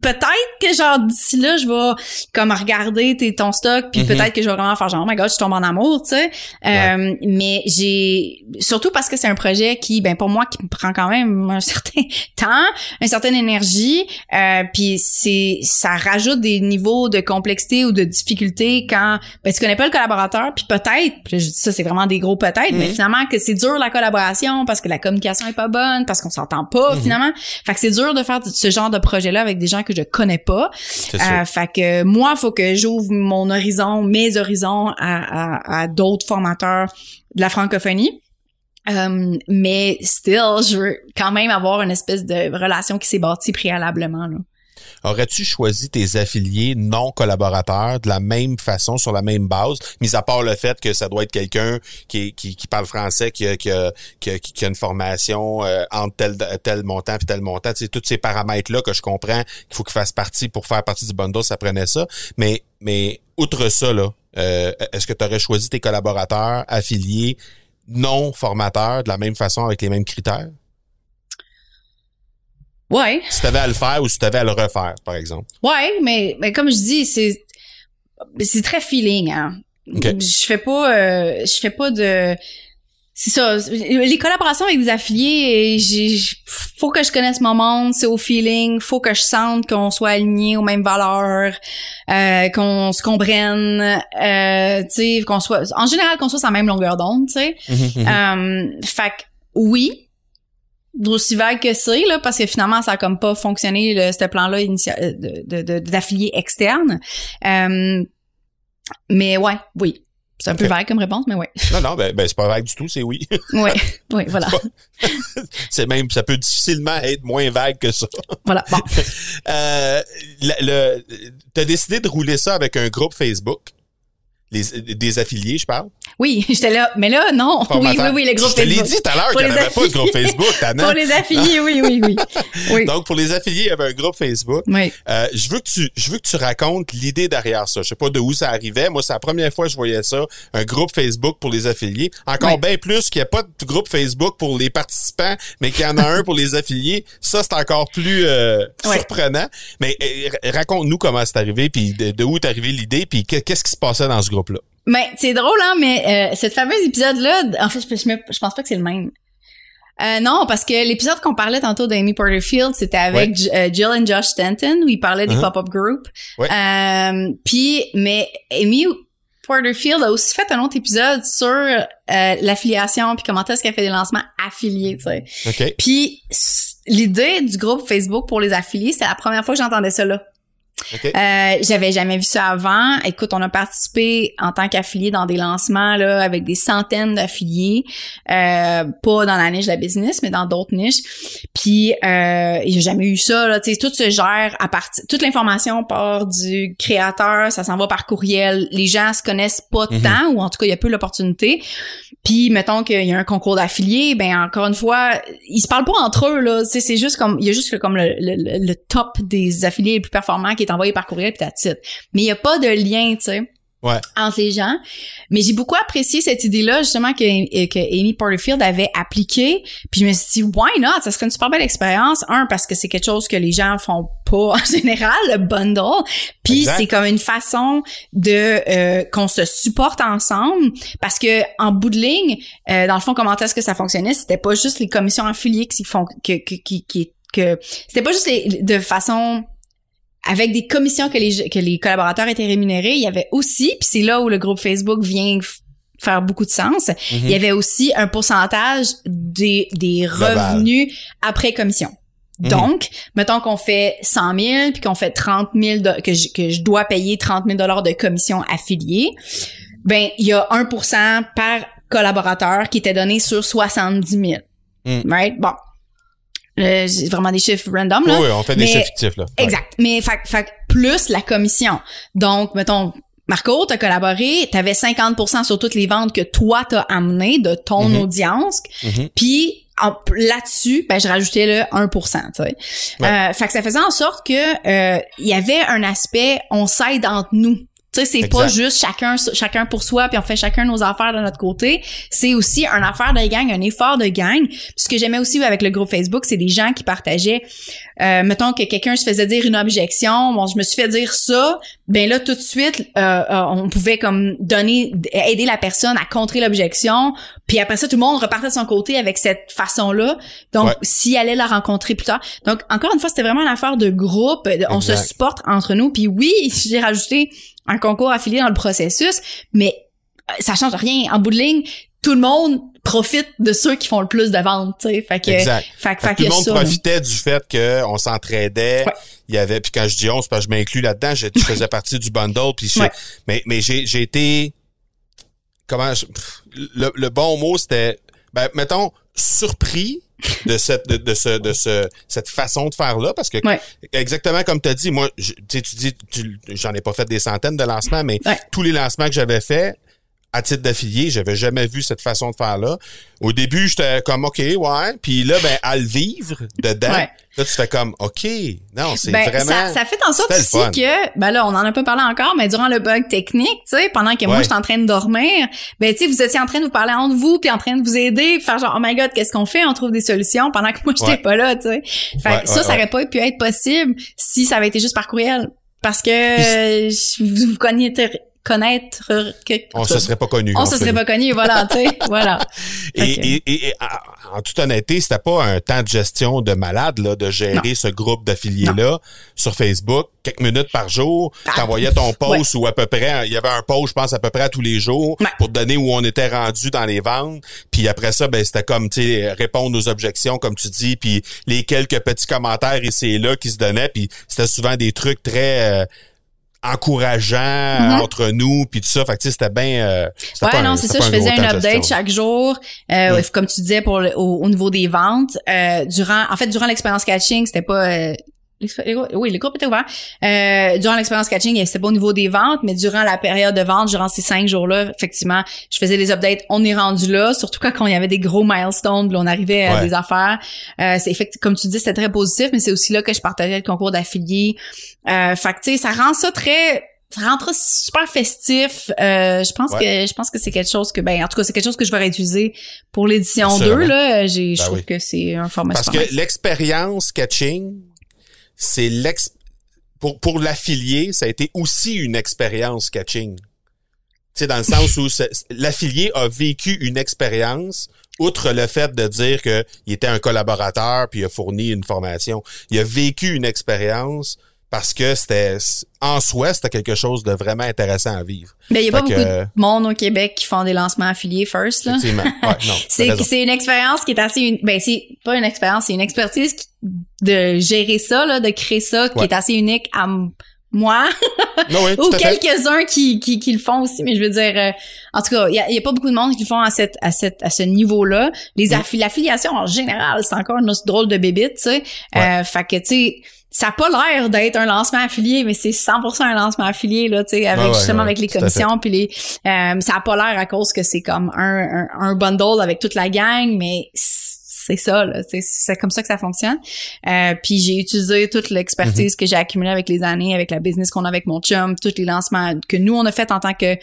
peut-être que genre d'ici là je vais comme regarder tes, ton stock puis mhm. peut-être que je vais vraiment faire genre oh my god je tombe en amour tu sais euh, mais j'ai surtout parce que c'est un projet qui ben pour moi qui me prend quand même un [laughs] certain temps une certaine énergie euh, puis c'est ça rajoute des niveaux de complexité ou de difficulté quand ben tu connais pas le collaborateur puis peut-être je dis ça c'est vraiment des gros peut-être mais mhm. finalement que c'est dur la collaboration parce que la communication est pas bonne parce qu'on s'entend pas mhm. finalement fait que c'est dur de faire ce genre de projet là avec des gens que je connais pas. Euh, fait que moi, faut que j'ouvre mon horizon, mes horizons à, à, d'autres formateurs de la francophonie. Euh, mais still, je veux quand même avoir une espèce de relation qui s'est bâtie préalablement. Là. Aurais-tu choisi tes affiliés non collaborateurs de la même façon, sur la même base, mis à part le fait que ça doit être quelqu'un qui, qui, parle français, qui a, qui a, qui a, une formation euh, entre tel, tel montant puis tel montant? Tu tous ces paramètres-là que je comprends qu'il faut qu'ils fassent partie pour faire partie du bundle, ça prenait ça. Mais, mais outre ça, là, euh, est-ce que tu aurais choisi tes collaborateurs affiliés non formateurs de la même façon avec les mêmes critères? Ouais. Si t'avais à le faire ou si t'avais à le refaire, par exemple. Ouais, mais, mais comme je dis, c'est c'est très feeling. Hein. Je fais pas, euh, je fais pas de. C'est ça. Les collaborations avec des affiliés, j'ai, faut que je connaisse mon monde, c'est au feeling, faut que je sente qu'on soit aligné aux mêmes valeurs, euh, qu'on se comprenne, euh, tu sais, qu'on soit, en général, qu'on soit sur la même longueur d'onde, tu sais. Euh, fait que oui, d'aussi vague que c'est là parce que finalement ça a comme pas fonctionné le, ce plan là initial de d'affiliés de, externes euh, mais ouais oui c'est un peu vague comme réponse, mais ouais. [laughs] Non, non, ben, ben c'est pas vague du tout, c'est oui. [laughs] oui, oui, voilà. [laughs] c'est même, ça peut difficilement être moins vague que ça. Voilà, bon. euh, le, t'as décidé de rouler ça avec un groupe Facebook? Des affiliés, je parle? Oui, [laughs] j'étais là. Mais là, non. Oui, oui, oui, le groupe Facebook. Je te l'ai dit tout à l'heure qu'il n'y avait pas de groupe Facebook, [laughs] Pour les affiliés, oui, oui, oui, [laughs] oui. Donc, pour les affiliés, il y avait un groupe Facebook. Oui. Euh, je veux que tu, je veux que tu racontes l'idée derrière ça. Je sais pas de où ça arrivait. Moi, c'est la première fois que je voyais ça. Un groupe Facebook pour les affiliés. Encore bien plus qu'il n'y a pas de groupe Facebook pour les participants, mais qu'il y en a un pour les affiliés. Ça, c'est encore plus euh, surprenant. Mais euh, raconte-nous comment c'est arrivé, puis de, de où est arrivée l'idée, puis qu'est-ce qui se passait dans ce groupe-là. Mais c'est drôle, hein, mais euh, cette fameuse épisode-là, en fait, je, je, pense pas que c'est le même. Euh, non, parce que l'épisode qu'on parlait tantôt d'Amy Porterfield, c'était avec euh, Jill et Josh Stanton, où ils parlaient des uh-huh. pop-up groups. Euh, puis, mais Amy Porterfield a aussi fait un autre épisode sur l'affiliation, puis comment est-ce qu'elle fait des lancements affiliés, tu sais. Okay. Puis, l'idée du groupe Facebook pour les affiliés, c'est la première fois que j'entendais ça là. Euh, j'avais jamais vu ça avant. Écoute, on a participé en tant qu'affilié dans des lancements là avec des centaines d'affiliés, euh, pas dans la niche de la business, mais dans d'autres niches. Puis euh, j'ai jamais eu ça là. Tu sais, tout se gère à partir, toute l'information part du créateur, ça s'en va par courriel. Les gens se connaissent pas mhm. tant, ou en tout cas il y a peu l'opportunité. Puis mettons qu'il y a un concours d'affiliés, ben encore une fois, ils se parlent pas entre eux là. C'est juste comme il y a juste comme le, le, le top des affiliés les plus performants qui est envoyé par courriel puis titre. Mais il y a pas de lien, tu sais. Ouais. entre les gens. Mais j'ai beaucoup apprécié cette idée-là, justement, que, que Amy Porterfield avait appliqué. Puis je me suis dit, why not? Ça serait une super belle expérience. Un, parce que c'est quelque chose que les gens font pas [laughs] en général, le bundle. Puis c'est comme une façon de euh, qu'on se supporte ensemble. Parce que en bout de ligne, euh, dans le fond, comment est-ce que ça fonctionnait? C'était pas juste les commissions affiliées qui font que, que, qui, qui que c'était pas juste de façon avec des commissions que les, que les collaborateurs étaient rémunérés, il y avait aussi, puis c'est là où le groupe Facebook vient faire beaucoup de sens, il y mhm. avait aussi un pourcentage des, des revenus après commission. Mhm. Donc, mettons qu'on fait 100 000 puis qu'on fait 30 000 que je, que je dois payer 30 000 dollars de commission affiliée, ben il y a 1% par collaborateur qui était donné sur 70 000. Mm. Right? Bon. Euh, c'est vraiment des chiffres random là. Oui, on fait des Mais- chiffres fictifs, là. Ouais. Exact. Mais fait, fait, plus la commission. Donc, mettons, Marco, t'as collaboré, t'avais 50% sur toutes les ventes que toi t'as amenées de ton Mhm. audience. Mhm. Puis là-dessus, ben je rajoutais le 1%, tu sais. Ouais. Euh, fait que ça faisait en sorte que euh, il y avait un aspect on s'aide entre nous. Tu sais, c'est pas juste chacun chacun pour soi puis on fait chacun nos affaires de notre côté. C'est aussi un affaire de gang, un effort de gang. Puis ce que j'aimais aussi avec le groupe Facebook, c'est des gens qui partageaient. Euh, mettons que quelqu'un se faisait dire une objection, bon, je me suis fait dire ça, ben là tout de suite, euh, euh, on pouvait comme donner, aider la personne à contrer l'objection. Puis après ça, tout le monde repartait de son côté avec cette façon-là. Donc, Ouais. s'il allait la rencontrer plus tard. Donc, encore une fois, c'était vraiment une affaire de groupe. On se supporte entre nous. Puis oui, j'ai rajouté un concours affilié dans le processus, mais euh, ça change rien. En bout de ligne, tout le monde profite de ceux qui font le plus de ventes, tu sais. Fait que, Exact. fait, que- Fait fait que tout le monde ça, profitait du fait qu'on s'entraidait. Ouais. Il y avait, puis quand je dis on, c'est parce que je m'inclus là-dedans, je, je faisais partie du bundle, puis je- Ouais. mais, mais j'ai, j'ai été, comment, je- le, le bon mot, c'était, ben, mettons, surpris de cette, de, de ce, de ce, cette façon de faire là, parce que, Ouais. exactement comme tu as dit, moi, je- tu dis, tu- j'en ai pas fait des centaines de lancements, mais Ouais. tous les lancements que j'avais faits, à titre d'affilié, j'avais jamais vu cette façon de faire là. Au début, j'étais comme OK, ouais, puis là ben à le vivre dedans, Ouais. là tu fais comme OK, non, c'est Ben, vraiment ça, ça fait en sorte aussi fun. que, ben là, on en a pas parlé encore, mais durant le bug technique, tu sais, pendant que moi j'étais en train de dormir, ben tu sais, vous étiez en train de vous parler entre vous, puis en train de vous aider, puis faire genre, oh my god, qu'est-ce qu'on fait? On trouve des solutions pendant que moi j'étais Ouais. pas là, tu sais. Fait que ça, ça aurait pas pu être possible si ça avait été juste par courriel. Parce que vous vous connaître, que, on se serait pas connu. on se serait pas connus, voilà, tu sais, [laughs] voilà. Et, et, et- et, en toute honnêteté, c'était pas un temps de gestion de malade là, de gérer ce groupe d'affiliés là sur Facebook, quelques minutes par jour, Ah. t'envoyais ton [laughs] post ou à peu près, il y avait un post, je pense à peu près à tous les jours Ouais. pour te donner où on était rendu dans les ventes. Puis après ça, ben c'était comme tu sais répondre aux objections comme tu dis, puis les quelques petits commentaires ici et là qui se donnaient, puis c'était souvent des trucs très euh, encourageants Mhm. entre nous puis tout ça fait que c'était bien euh, Ouais, non, c'est ça. Je faisais un update gestion. chaque jour, euh, Mm. comme tu disais pour le- au, au niveau des ventes. Euh, durant, en fait, durant l'expérience catching, c'était pas. L'expé- les groupes- oui, le groupe était ouvert. Euh, durant l'expérience catching, c'était pas au niveau des ventes, mais durant la période de vente, durant ces cinq jours-là, effectivement, je faisais des updates. On est rendu là, surtout quand il y avait des gros milestones, puis on arrivait à Ouais. des affaires. Euh, c'est comme tu dis, c'était très positif, mais c'est aussi là que je partageais le concours d'affiliés. Euh, fait que tu sais, ça rend ça très ça rend super festif. Euh, je pense Ouais. que je pense que c'est quelque chose que ben en tout cas c'est quelque chose que je vais réutiliser pour l'édition 2 Assurément. là, j'ai je Ben trouve oui. que c'est un format Parce que l'expérience catching, c'est l'ex pour pour l'affilié, ça a été aussi une expérience catching. Sais dans le sens où l'affilié a vécu une expérience outre le fait de dire que il était un collaborateur puis il a fourni une formation, il a vécu une expérience parce que c'était en soi c'était quelque chose de vraiment intéressant à vivre. Ben il y a pas Fait beaucoup que- de monde au Québec qui font des lancements affiliés first là. Ouais, [laughs] C'est une expérience qui est assez une- ben c'est pas une expérience, c'est une expertise qui- de gérer ça là, de créer ça qui Ouais. est assez unique à moi [laughs] Non, oui, ou quelques-uns qui, qui, qui le font aussi, mais je veux dire, euh, en tout cas, il y a, il y a pas beaucoup de monde qui le font à cette, à cette, à ce niveau-là. Les Mm. en général, c'est encore une autre drôle de bébite, tu sais. Ouais. Euh, fait que tu sais, ça a pas l'air d'être un lancement affilié, mais c'est 100% un lancement affilié là, tu sais, avec ouais, justement ouais, avec les commissions puis les, euh, ça a pas l'air à cause que c'est comme un, un, un bundle avec toute la gang, mais c'est ça là, c'est comme ça que ça fonctionne. Euh, puis j'ai utilisé toute l'expertise Mm-hmm. que j'ai accumulée avec les années, avec la business qu'on a avec mon chum, tous les lancements que nous on a fait en tant que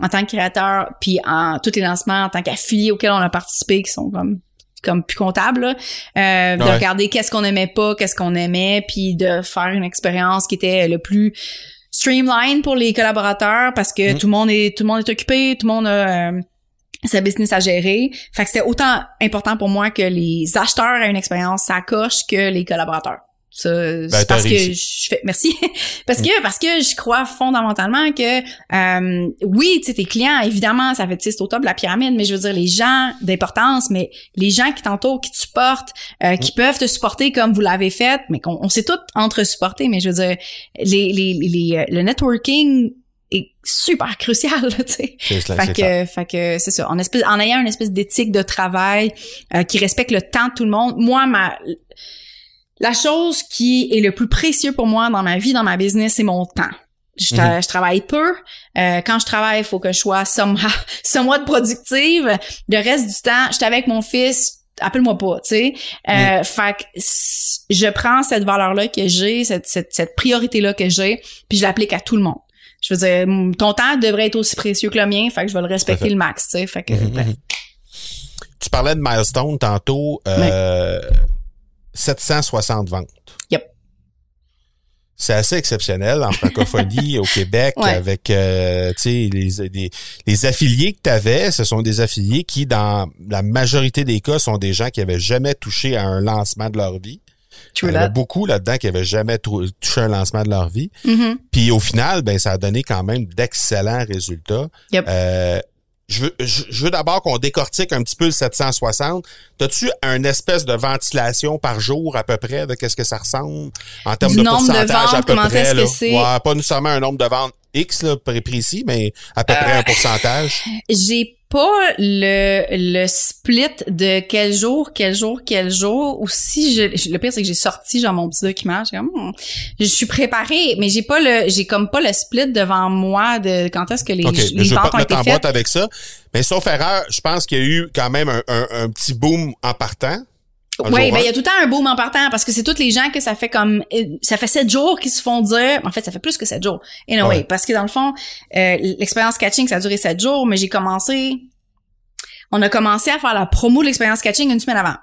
en tant que créateur, puis en tous les lancements en tant qu'affilié auxquels on a participé, qui sont comme comme plus comptables, là. Euh, de Ouais. regarder qu'est-ce qu'on aimait pas, qu'est-ce qu'on aimait, puis de faire une expérience qui était le plus streamline pour les collaborateurs parce que Mhm. tout le monde est tout le monde est occupé, tout le monde a euh, sa business à gérer. Fait que c'était autant important pour moi que les acheteurs aient une expérience ça coche que les collaborateurs. Ça, Ben, parce que je fais merci. [laughs] Parce que parce que je crois fondamentalement que euh, oui tu sais tes clients évidemment ça fait c'est au top de la pyramide mais je veux dire les gens d'importance mais les gens qui t'entourent qui te supportent euh, qui peuvent te supporter comme vous l'avez fait mais qu'on on s'est tous entre supporter mais je veux dire les les, les euh, le networking est super crucial [laughs] tu sais. Fait que, fait que c'est ça. En espèce, en ayant une espèce d'éthique de travail euh, qui respecte le temps de tout le monde. Moi, ma la chose qui est le plus précieux pour moi dans ma vie, dans ma business, c'est mon temps. Je, tra- Mhm. je travaille peu. Euh, quand je travaille, il faut que je sois [laughs] somewhat productive. Le reste du temps, je suis avec mon fils. Appelle-moi pas, tu sais. Euh, Fait que je prends cette valeur-là que j'ai, cette, cette, cette priorité-là que j'ai, puis je l'applique à tout le monde. Je veux dire, ton temps devrait être aussi précieux que le mien, fait que je vais le respecter le max, tu sais. Fait que, Mhm, bref. mhm. Tu parlais de milestone tantôt. Euh, 760 ventes. Yep. C'est assez exceptionnel en francophonie au [laughs] Québec Ouais. avec euh, tu sais les, les, les affiliés que tu avais, ce sont des affiliés qui dans la majorité des cas sont des gens qui avaient jamais touché à un lancement de leur vie. Il y en a beaucoup là-dedans qui avaient jamais touché un lancement de leur vie. Mhm. Puis au final, ben ça a donné quand même d'excellents résultats. Yep. Euh, je veux, je, je veux d'abord qu'on décortique un petit peu le 760. T'as-tu un espèce de ventilation par jour à peu près de qu'est-ce que ça ressemble? En termes Du de nombre de pourcentage à ventes, peu comment près? est-ce que là? Ouais, pas nécessairement un nombre de ventes X là, pré- précis, mais à peu Euh, près un pourcentage. J'ai pas le, le split de quel jour, quel jour, quel jour. Ou si je, le pire c'est que j'ai sorti genre mon petit document. J'ai comme, hmm, je suis préparée, mais j'ai pas le, j'ai comme pas le split devant moi de quand est-ce que les, OK, mais les je pas ventes te ont été en faites. boîte avec ça. Mais sauf erreur, je pense qu'il y a eu quand même un, un- un petit boom en partant. Oui, ben il y a tout le temps un boom en partant parce que c'est tous les gens que ça fait comme euh, ça fait sept jours qui se font dire en fait ça fait plus que sept jours. Anyway, Ouais. parce que dans le fond euh, l'expérience catching ça a duré sept jours, mais j'ai commencé on a commencé à faire la promo de l'expérience catching une semaine avant.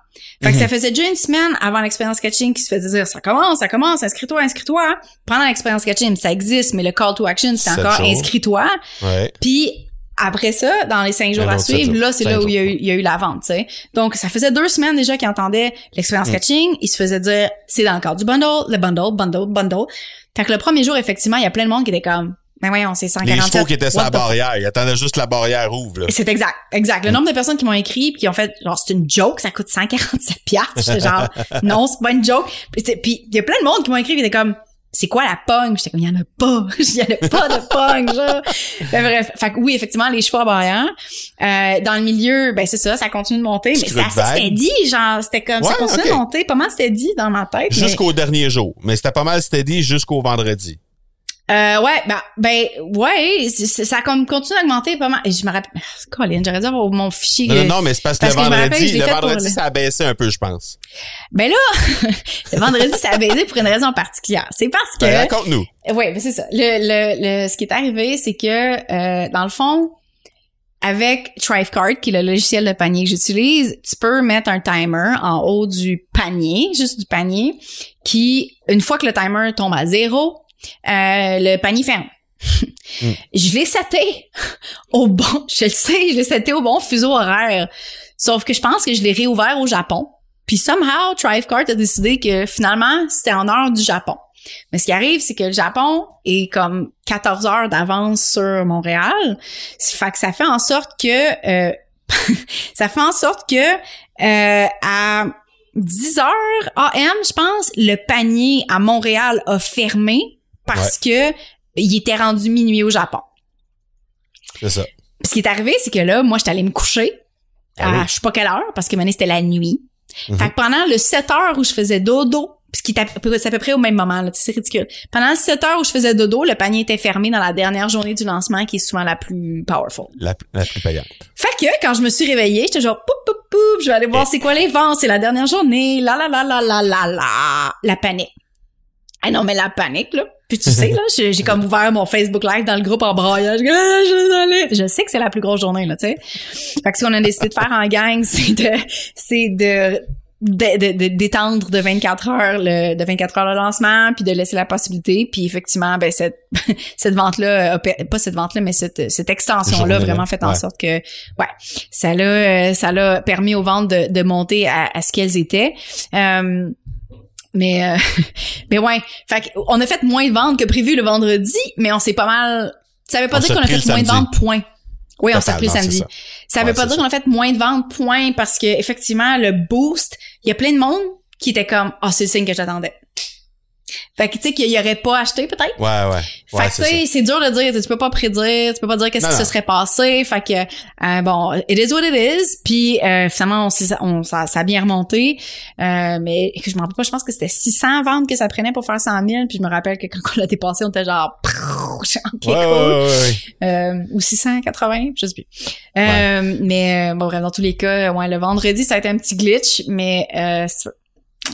Fait que Mhm. ça faisait déjà une semaine avant l'expérience catching qui se faisait dire ça commence, ça commence, inscris-toi, inscris-toi. Pendant l'expérience catching, ça existe, mais le call to action c'est encore inscris-toi. Ouais. Puis après ça, dans les cinq jours à suivre, jours. là, c'est là où il y, a eu, il y a eu la vente, tu sais. Donc, ça faisait deux semaines déjà qu'ils entendaient l'expérience Mm. catching. Ils se faisaient dire, c'est dans le cadre du bundle, le bundle, bundle, bundle. Fait que le premier jour, effectivement, il y a plein de monde qui était comme, ben voyons, c'est Les 147. chevaux qui étaient sur la barrière, ils attendaient juste la barrière ouvre. là. C'est exact, exact. Mm. Le nombre de personnes qui m'ont écrit puis qui ont fait genre c'est une joke, ça coûte 147 piastres. Genre [laughs] non, c'est pas une joke. Puis il y a plein de monde qui m'ont écrit, qui étaient comme c'est quoi la pogne? J'étais comme, il y en a pas. [laughs] Il y en a pas de pogne, genre. Ben, bref. Fait que oui, effectivement, les chevaux à barrière. Euh, dans le milieu, ben c'est ça, ça continue de monter. Mais de assez steady, genre, c'était comme, ça continue ok. de monter, pas mal steady dans ma tête. mais- Jusqu'au dernier jour. Mais c'était pas mal steady jusqu'au vendredi. Euh, ouais, ben, ben, ouais, ça comme continue d'augmenter pas mal. Et je me rappelle, ah, Colin, j'aurais dû avoir mon fichier. Non, non, non, mais c'est parce que le que rappelle, vendredi, le pour vendredi, ça a baissé un peu, je pense. Ben là, [laughs] le vendredi, ça a baisé pour une raison particulière. C'est parce que, Ben, raconte-nous. ouais, ben c'est ça. Le, le, le, ce qui est arrivé, c'est que, euh, dans le fond, avec Thrivecart, qui est le logiciel de panier que j'utilise, tu peux mettre un timer en haut du panier, juste du panier, qui, une fois que le timer tombe à zéro, le panier ferme. Mm. [laughs] Je l'ai seté [laughs] au bon, je le sais, je l'ai seté au bon fuseau horaire. Sauf que je pense que je l'ai réouvert au Japon. Puis somehow, Thrivecart a décidé que finalement, c'était en heure du Japon. Mais ce qui arrive, c'est que le Japon est comme 14 heures d'avance sur Montréal. Fait que ça fait en sorte que euh, [laughs] ça fait en sorte que euh, à 10 heures AM, je pense, le panier à Montréal a fermé parce que il était rendu minuit au Japon. C'est ça. Ce qui est arrivé, c'est que là, moi, j'étais allée me coucher Ah à oui. je sais pas quelle heure, parce que maintenant, c'était la nuit. Mhm. Fait que pendant le 7 heures où je faisais dodo, ce qui c'est à peu près au même moment, là, c'est ridicule. Pendant le 7 heures où je faisais dodo, le panier était fermé dans la dernière journée du lancement, qui est souvent la plus powerful. La, la plus payante. Fait que quand je me suis réveillée, j'étais genre poup poup poup, je vais aller voir c'est quoi les ventes, c'est la dernière journée, la la la la la la la, la panique. Ah non mais la panique là. Puis tu sais là, j'ai comme ouvert mon Facebook Live dans le groupe en braillant. Je, Ah, je suis désolée. Je sais que c'est la plus grosse journée là, tu sais. Fait que ce qu'on a décidé de faire en gang, [laughs] c'est de c'est de de- de- de- d'étendre de 24 heures le de 24 heures le lancement puis de laisser la possibilité puis effectivement ben cette [laughs] cette vente là pas cette vente là mais cette cette extension là vraiment fait en ouais. sorte que ouais ça l'a euh, ça l'a permis aux ventes de, de monter à, à ce qu'elles étaient Euh, Mais, euh, [laughs] mais ouais. Fait on a fait moins de ventes que prévu le vendredi, mais on s'est pas mal. Ça veut pas dire qu'on a fait moins de ventes, point. Oui, on s'est pris samedi. Ça, ça veut pas dire qu'on a fait moins de ventes, point, parce que effectivement, le boost, il y a plein de monde qui était comme, ah, oh, c'est le signe que j'attendais. Fait que tu sais qu'il y aurait pas acheté peut-être. Ouais ouais. Fait que tu sais c'est dur de dire, tu peux pas prédire, tu peux pas dire qu'est-ce qui se serait passé. Fait que euh, bon, it is what it is. Puis euh, finalement on, ça, ça a bien remonté. Euh, mais je me rappelle pas, je pense que c'était 600 ventes que ça prenait pour faire 100 000. Puis je me rappelle que quand on l'a dépassé, on était genre ok ouais, Ouais, euh, ou 680, je sais plus. Euh, mais bon bref, dans tous les cas, ouais, le vendredi ça a été un petit glitch, mais euh,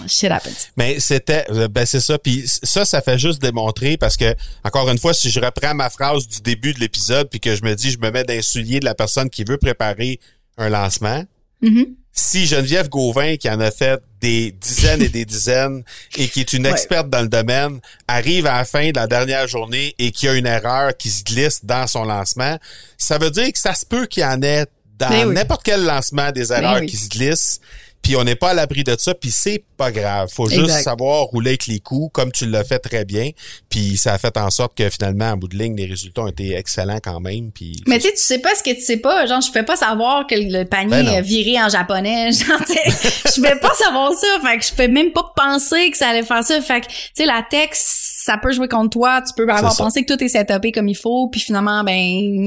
shit happens. Mais c'était, euh, ben c'est ça. Puis ça, ça fait juste démontrer parce que, encore une fois, si je reprends ma phrase du début de l'épisode puis que je me dis, je me mets d'un soulier de la personne qui veut préparer un lancement. Mm-hmm. Si Geneviève Gauvin, qui en a fait des dizaines et des dizaines et qui est une experte dans le domaine, arrive à la fin de la dernière journée et qu'il y a une erreur qui se glisse dans son lancement, ça veut dire que ça se peut qu'il y en ait dans ben n'importe quel lancement des ben erreurs qui se glissent puis on n'est pas à l'abri de ça, puis c'est pas grave. Faut juste savoir rouler avec les coups, comme tu l'as fait très bien. Puis ça a fait en sorte que finalement, en bout de ligne, les résultats ont été excellents quand même. Puis mais tu sais, tu sais pas ce que tu sais pas. Genre, je peux pas savoir que le panier ben viré en japonais. [laughs] Genre, je peux pas savoir ça. Fait que je peux même pas penser que ça allait faire ça. Fait que, tu sais, la texte ça peut jouer contre toi. Tu peux avoir pensé que tout est setupé comme il faut, puis finalement, ben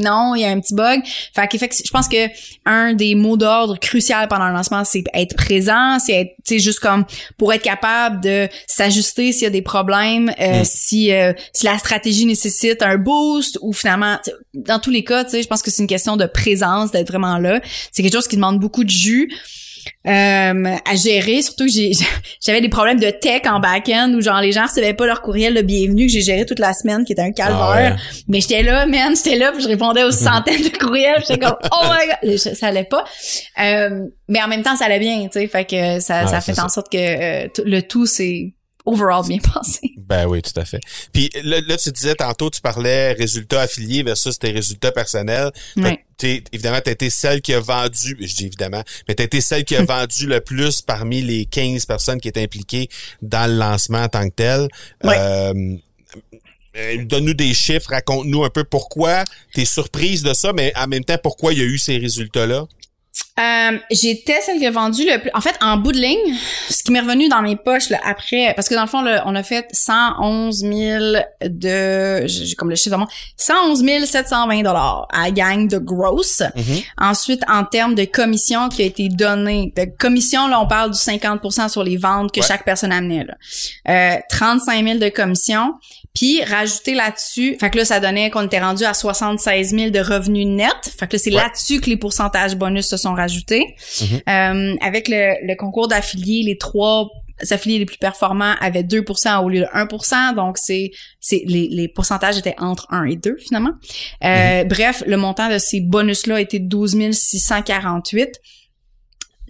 non, il y a un petit bug. Fait que je pense que un des mots d'ordre crucial pendant le lancement, c'est être présent, c'est être, tu sais, juste comme pour être capable de s'ajuster s'il y a des problèmes, euh, mm. si euh, si la stratégie nécessite un boost ou finalement, dans tous les cas, tu sais, je pense que c'est une question de présence, d'être vraiment là. C'est quelque chose qui demande beaucoup de jus euh, à gérer. Surtout que [laughs] j'avais des problèmes de tech en back-end où genre les gens recevaient pas leur courriel de bienvenue que j'ai géré toute la semaine, qui était un calvaire. Ah Mais j'étais là, man, j'étais là, puis je répondais aux [laughs] centaines de courriels. J'étais comme oh my god, ça allait pas. Euh, mais en même temps, ça allait bien, tu sais. Fait que ça, ça fait en sorte que euh, le tout c'est overall bien passé. Ben oui, tout à fait. Puis là, tu disais tantôt, tu parlais résultats affiliés versus tes résultats personnels. Oui. T'es, évidemment, tu été celle qui a vendu, je dis évidemment, mais tu été celle qui a [laughs] vendu le plus parmi les 15 personnes qui étaient impliquées dans le lancement en tant que tel. Euh, euh, donne-nous des chiffres, raconte-nous un peu pourquoi tu es surprise de ça, mais en même temps, pourquoi il y a eu ces résultats-là? Euh, j'étais celle qui a vendu le plus. En fait, en bout de ligne, ce qui m'est revenu dans mes poches là, après, parce que dans le fond, on a fait 111 000 de, j'ai comme le chiffre de 111 720 dollars à gang de gross. Mm-hmm. Ensuite, en termes de commission qui a été donnée, de commission, là, on parle du 50% sur les ventes que chaque personne amenait. Là. Euh, 35 000 de commission. Puis rajouter là-dessus, fait que là, ça donnait qu'on était rendu à 76 000 de revenus nets. Fait que là, c'est là-dessus que les pourcentages bonus se sont rajoutés. Mm-hmm. Euh, avec le, concours d'affiliés, les trois affiliés les plus performants avaient 2% au lieu de 1% donc c'est c'est les, les pourcentages étaient entre 1 et 2 finalement. Euh, mm-hmm. Bref, le montant de ces bonus-là était 12 648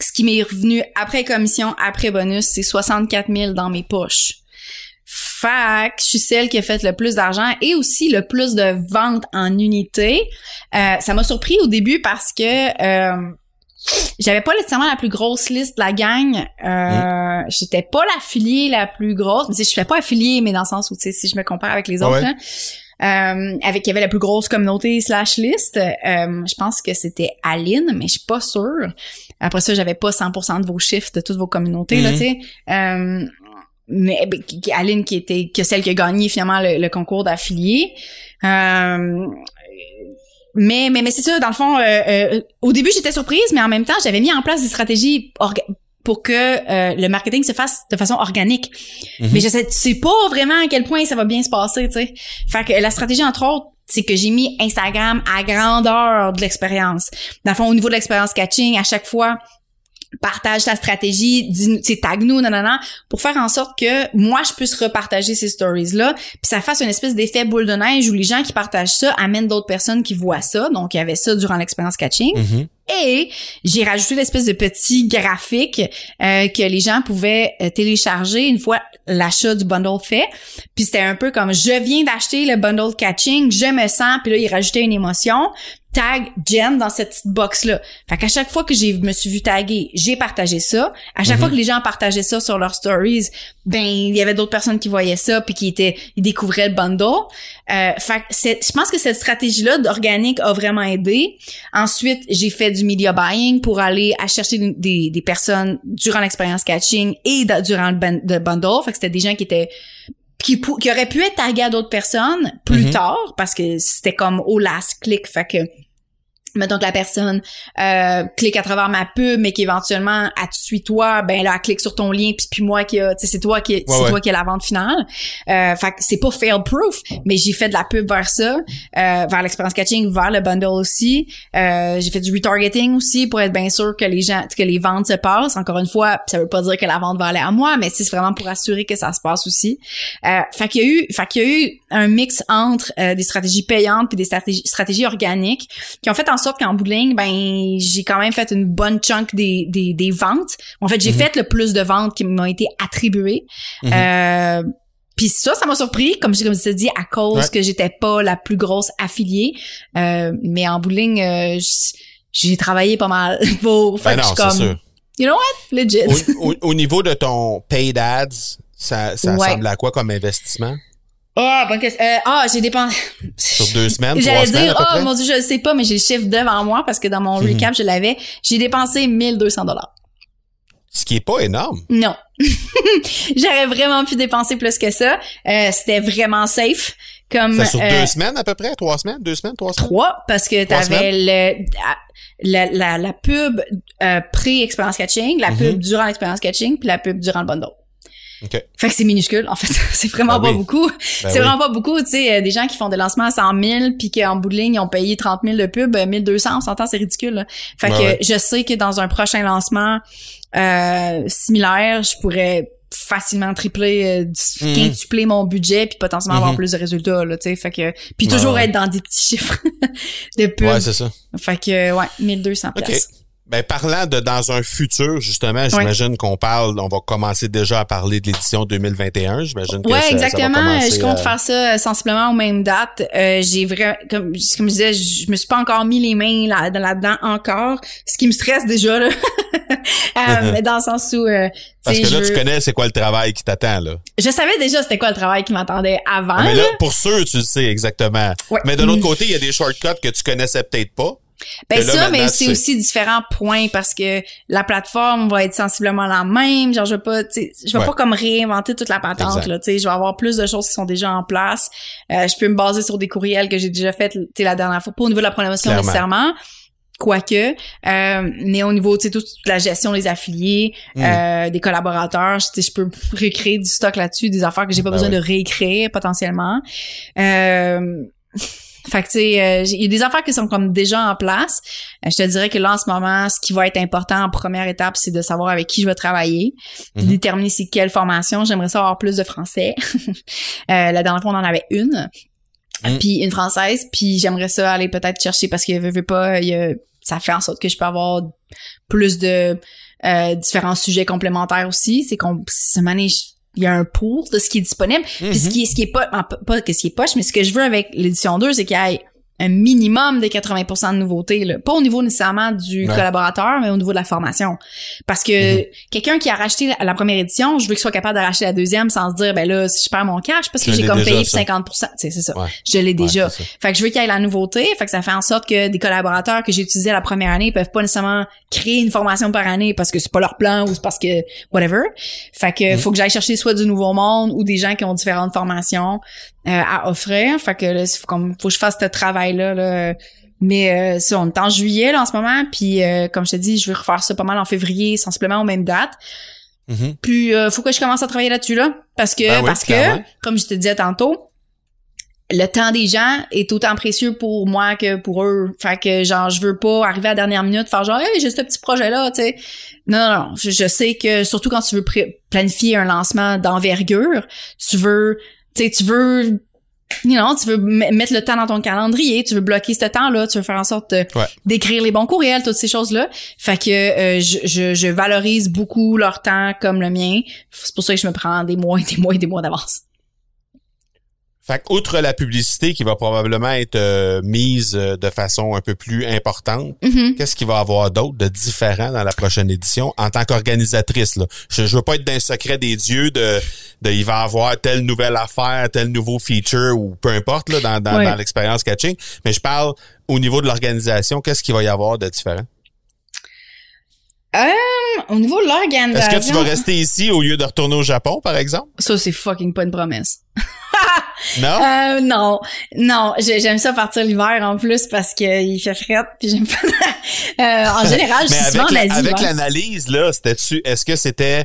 ce qui m'est revenu après commission, après bonus, c'est 64 000 dans mes poches. Fait je suis celle qui a fait le plus d'argent et aussi le plus de ventes en unité. Euh, ça m'a surpris au début parce que euh, j'avais pas nécessairement la plus grosse liste de la gang. Euh. J'étais pas l'affiliée la plus grosse. Mais je fais pas affiliée, mais dans le sens où si je me compare avec les autres, euh, avec qui avait la plus grosse communauté slash liste, euh, je pense que c'était Aline, mais je suis pas sûre. Après ça, j'avais pas 100% de vos chiffres de toutes vos communautés là, mm. tu sais. Euh, mais ben, Aline qui était que celle qui a gagné finalement le, concours d'affilié. Euh, mais mais mais c'est ça dans le fond. Euh, euh, au début j'étais surprise, mais en même temps j'avais mis en place des stratégies pour que le marketing se fasse de façon organique. Mhm. Mais je sais, sais pas vraiment à quel point ça va bien se passer, tu sais. Fait que la stratégie entre autres, c'est que j'ai mis Instagram à grandeur de l'expérience. Dans le fond, au niveau de l'expérience catching, à chaque fois, partage ta stratégie, dis tag nous, nanana, pour faire en sorte que moi je puisse repartager ces stories là, puis ça fasse une espèce d'effet boule de neige où les gens qui partagent ça amènent d'autres personnes qui voient ça. Donc il y avait ça durant l'expérience catching. Mm-hmm. Et j'ai rajouté l'espèce de petit graphique euh, que les gens pouvaient euh, télécharger une fois l'achat du bundle fait. Puis c'était un peu comme je viens d'acheter le bundle catching, je me sens, puis là il rajoutait une émotion tag Jen dans cette petite box-là. Fait qu'à chaque fois que j'ai me suis vu taguer, j'ai partagé ça. À chaque fois que les gens partageaient ça sur leurs stories, ben il y avait d'autres personnes qui voyaient ça puis qui étaient ils découvraient le bundle. Euh, fait que je pense que cette stratégie-là d'organique a vraiment aidé. Ensuite, j'ai fait du media buying pour aller à chercher des, des personnes durant l'expérience catching et durant le, bundle. Fait que c'était des gens qui étaient qui, qui auraient pu être tagués à d'autres personnes plus mm-hmm. tard parce que c'était comme au last click. Fait que mettons que la personne euh, clique à travers ma pub mais qu'éventuellement elle te suit toi ben là elle clique sur ton lien puis puis moi qui a c'est toi qui c'est toi qui a la vente finale. Euh, fait que c'est pas fail proof mais j'ai fait de la pub vers ça euh, vers l'expérience catching vers le bundle aussi. Euh, j'ai fait du retargeting aussi pour être bien sûr que les gens que les ventes se passent. Encore une fois ça veut pas dire que la vente va aller à moi mais c'est vraiment pour assurer que ça se passe aussi. Euh, fait qu'il y a eu fait qu'il y a eu un mix entre euh, des stratégies payantes et des stratégies stratégies organiques qui ont fait en sorte qu'en bout de ligne, ben j'ai quand même fait une bonne chunk des, des, des ventes. En fait, j'ai mhm. fait le plus de ventes qui m'ont été attribuées. Mhm. euh, puis ça, ça m'a surpris, comme je, comme je te dis, à cause que j'étais pas la plus grosse affiliée. Euh, mais en bout de ligne, euh, j'ai travaillé pas mal [laughs] pour ben non, comme, sûr. you know what, legit. Au, niveau de ton paid ads, ça, ça ressemble à quoi comme investissement? Ah, bonne question. Euh, ah, j'ai dépensé. Sur deux semaines, [laughs] J'allais dire, oh mon dieu, je le sais pas, mais j'ai le chiffre devant moi parce que dans mon mhm. recap, je l'avais. J'ai dépensé 1200 dollars. Ce qui est pas énorme. Non. [laughs] J'aurais vraiment pu dépenser plus que ça. Euh, c'était vraiment safe. Comme, sur euh, deux semaines à peu près? Trois semaines? Deux semaines? Trois semaines? Trois, parce que t'avais le, la, la, la pub euh, pré-expérience catching, la mhm. pub durant l'expérience catching, puis la pub durant le bundle. Okay. Fait que c'est minuscule, en fait. [laughs] c'est vraiment ah pas beaucoup. Ben c'est vraiment pas beaucoup, tu sais, euh, des gens qui font des lancements à 100 000 puis qu'en bout de ligne, ils ont payé 30 000 de pub, 1200, euh, on s'entend, c'est ridicule. Fait que je sais que dans un prochain lancement euh, similaire, je pourrais facilement tripler euh, mhm. quintupler mon budget puis potentiellement avoir mhm. plus de résultats là tu sais fait que puis toujours être dans des petits [laughs] chiffres de pub ouais c'est ça fait que ouais 1200 okay. Ben, parlant de dans un futur, justement, j'imagine qu'on parle, on va commencer déjà à parler de l'édition 2021. J'imagine que ouais, ça, exactement. je compte faire ça euh, sensiblement aux mêmes dates. Euh, j'ai vraiment, comme, comme je disais, je me suis pas encore mis les mains là, là-dedans encore, ce qui me stresse déjà, là. [laughs] euh, mais [laughs] dans le sens où... Euh, Parce que là, tu connais c'est quoi le travail qui t'attend, là. Je savais déjà c'était quoi le travail qui m'attendait avant. Ah, mais là, pour sûr, tu le sais exactement. Mais de l'autre côté, il y a des shortcuts que tu connaissais peut-être pas. Ben ça, mais c'est aussi différents points parce que la plateforme va être sensiblement la même. Genre, je vais pas, je vais pas comme réinventer toute la patente, là, tu je vais avoir plus de choses qui sont déjà en place. Euh, je peux me baser sur des courriels que j'ai déjà fait, tu la dernière fois, pas au niveau de la promotion nécessairement. Quoique, euh, mais au niveau, tu sais, toute la gestion des affiliés, mm. euh, des collaborateurs, je, je peux recréer du stock là-dessus, des affaires que j'ai pas ben besoin de réécrire potentiellement. Euh, fait que tu sais, euh, il y a des affaires qui sont comme déjà en place. Euh, je te dirais que là en ce moment, ce qui va être important en première étape, c'est de savoir avec qui je vais travailler, de mhm. déterminer c'est quelle formation. J'aimerais savoir plus de français. [laughs] euh, la dernière fois, on en avait une. Mhm. Puis une française, puis j'aimerais ça aller peut-être chercher parce que veut, veut pas, ça fait en sorte que je peux avoir plus de euh, différents sujets complémentaires aussi. C'est qu'on, ce il y a un pool de ce qui est disponible. Puis ce mhm. qui est, ce qui est pas, pas que ce qui est poche, mais ce que je veux avec l'édition 2, c'est qu'il y ait un minimum de 80% de nouveautés là. pas au niveau nécessairement du collaborateur mais au niveau de la formation. Parce que mhm. quelqu'un qui a racheté la, première édition je veux qu'il soit capable de racheter la deuxième sans se dire ben là si je perds mon cash parce que j'ai comme payé 50% c'est ça. Je l'ai déjà. fait que je veux qu'il y ait la nouveauté. Fait que ça fait en sorte que des collaborateurs que j'ai utilisés la première année peuvent pas nécessairement créer une formation par année parce que c'est pas leur plan ou c'est parce que whatever. Fait que mhm. faut que j'aille chercher soit du nouveau monde ou des gens qui ont différentes formations euh, à offrir. Fait que là, faut, comme, faut que je fasse ce travail-là. Là. Mais euh, on est en juillet là, en ce moment, puis euh, comme je te dis, je vais refaire ça pas mal en février, sensiblement aux mêmes dates. Mm-hmm. Puis euh, faut que je commence à travailler là-dessus là, parce que ben parce que comme je te disais tantôt, le temps des gens est autant précieux pour moi que pour eux. Fait que genre je veux pas arriver à la dernière minute faire genre hey, j'ai ce petit projet là, tu sais. Non non, non. Je, je, sais que surtout quand tu veux planifier un lancement d'envergure, tu veux tu tu veux you know, tu veux mettre le temps dans ton calendrier, tu veux bloquer ce temps-là, tu veux faire en sorte d'écrire les bons courriels, toutes ces choses-là. Fait que euh, je, je, valorise beaucoup leur temps comme le mien. C'est pour ça que je me prends des mois et des mois et des mois d'avance. Fait outre la publicité qui va probablement être euh, mise euh, de façon un peu plus importante, Mm-hmm. qu'est-ce qu'il va y avoir d'autre de différent dans la prochaine édition en tant qu'organisatrice? Je, je veux pas être d'un secret des dieux de, de il va y avoir telle nouvelle affaire, tel nouveau feature ou peu importe là, dans, dans, dans l'expérience catching, mais je parle au niveau de l'organisation, qu'est-ce qu'il va y avoir de différent? Euh, au niveau de Est-ce l'organisation. que tu vas rester ici au lieu de retourner au Japon, par exemple? Ça, c'est fucking pas une promesse. [laughs] Non? Euh, non, non, j'ai- j'aime ça partir l'hiver en plus parce qu'il fait fret puis j'aime pas. [laughs] Euh, en général, je suis souvent avec, en la- Asie. avec l'analyse, là, c'était-tu, est-ce que c'était,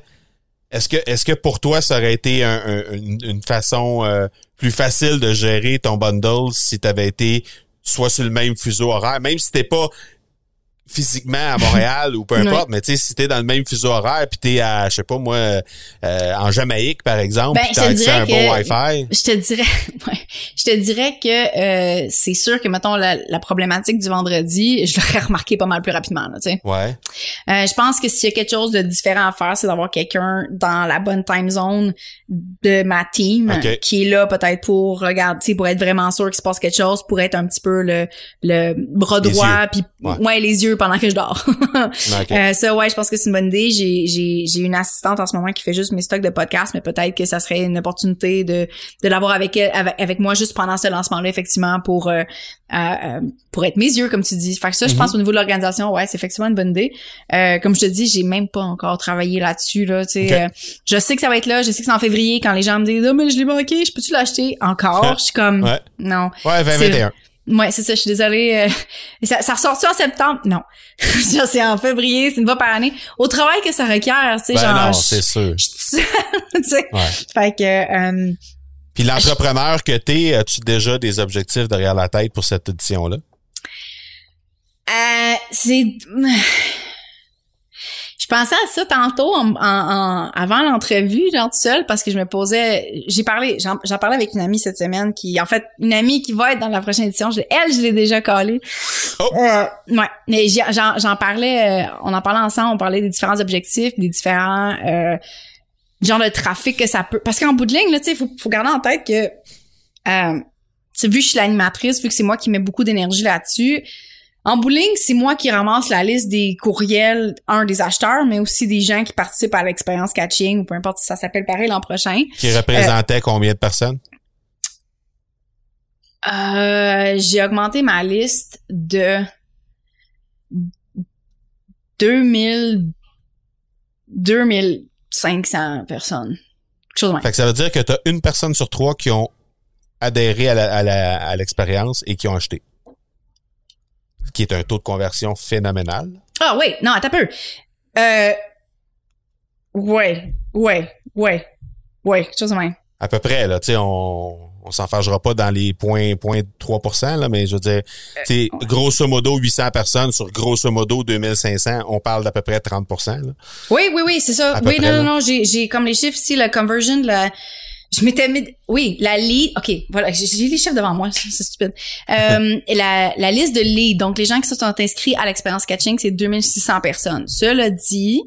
est-ce que, est-ce que pour toi, ça aurait été un- un- une, une façon euh, plus facile de gérer ton bundle si tu avais été soit sur le même fuseau horaire, même si t'es pas physiquement à Montréal ou peu importe, mais tu sais, si t'es dans le même fuseau horaire puis t'es à, je sais pas moi, euh, en Jamaïque, par exemple, Ben, t'as accès à un bon Wi-Fi. Je te dirais, [laughs] je te dirais que euh, c'est sûr que mettons la, la problématique du vendredi, je l'aurais remarqué pas mal plus rapidement, là, tu sais. Ouais. Euh, je pense que s'il y a quelque chose de différent à faire, c'est d'avoir quelqu'un dans la bonne time zone de ma team qui est là peut-être pour regarder, tu sais, pour être vraiment sûr qu'il se passe quelque chose, pour être un petit peu le, le bras droit, puis Ouais. ouais. les yeux pendant que je dors. [laughs] Euh, ça, ouais, je pense que c'est une bonne idée. J'ai, j'ai, j'ai une assistante en ce moment qui fait juste mes stocks de podcasts, mais peut-être que ça serait une opportunité de, de l'avoir avec elle, avec, avec moi juste pendant ce lancement-là, effectivement, pour euh, euh, euh, pour être mes yeux, comme tu dis. Fait que ça, je Mhm. pense au niveau de l'organisation, ouais, c'est effectivement une bonne idée. Euh, comme je te dis, j'ai même pas encore travaillé là-dessus. Là, tu sais, euh, je sais que ça va être là. Je sais que c'est en février quand les gens me disent, oh, mais je l'ai manqué, je peux-tu l'acheter encore [laughs] Je suis comme, Ouais. non. Ouais, 2021. Ouais, c'est ça, je suis désolée. euh, [laughs] ça, ça ressort-tu en septembre? Non. [laughs] C'est en février, c'est une fois par année. Au travail que ça requiert, tu sais, Ben genre... non, c'est sûr. [laughs] tu sais. Ouais. Fait que, euh, Puis l'entrepreneur que t'es, as-tu déjà des objectifs derrière la tête pour cette édition-là? euh, c'est... Je pensais à ça tantôt en, en- en- avant l'entrevue, genre tout seul, parce que je me posais, j'ai parlé, j'en parlais avec une amie cette semaine qui, en fait, une amie qui va être dans la prochaine édition. Je, elle, je l'ai déjà collée. Oh! Euh, ouais, mais j'en parlais, euh, on en parlait ensemble, on parlait des différents objectifs, des différents euh, genres de trafic que ça peut. Parce qu'en bout de ligne, là, tu sais, faut, faut garder en tête que, euh, vu que je suis l'animatrice, vu que c'est moi qui mets beaucoup d'énergie là-dessus, en ligne, c'est moi qui ramasse la liste des courriels, un des acheteurs, mais aussi des gens qui participent à l'expérience catching, ou peu importe si ça s'appelle pareil l'an prochain. Qui représentait combien de personnes? Euh, j'ai augmenté ma liste de 2000 2500 personnes. Chose. Fait que ça veut dire que tu as une personne sur trois qui ont adhéré à l'expérience et qui ont acheté. Ce qui est un taux de conversion phénoménal. Ah oui, non, attends un peu. Euh, ouais, ouais, ouais, ouais, quelque chose de même. À peu près, là, tu sais, on, on s'en fâchera pas dans les points, points 3%, là, mais je veux dire, tu sais, grosso modo 800 personnes sur grosso modo 2500, on parle d'à peu près 30%, là. Oui, oui, oui, c'est ça. À Oui, non, non, non, j'ai, j'ai comme les chiffres ici, la conversion, la, je m'étais mis, oui, la lead, ok, voilà, j'ai, les chiffres devant moi, [laughs] c'est stupide. Euh, [laughs] la, la liste de leads, donc les gens qui se sont inscrits à l'expérience catching, c'est 2600 personnes. Cela dit,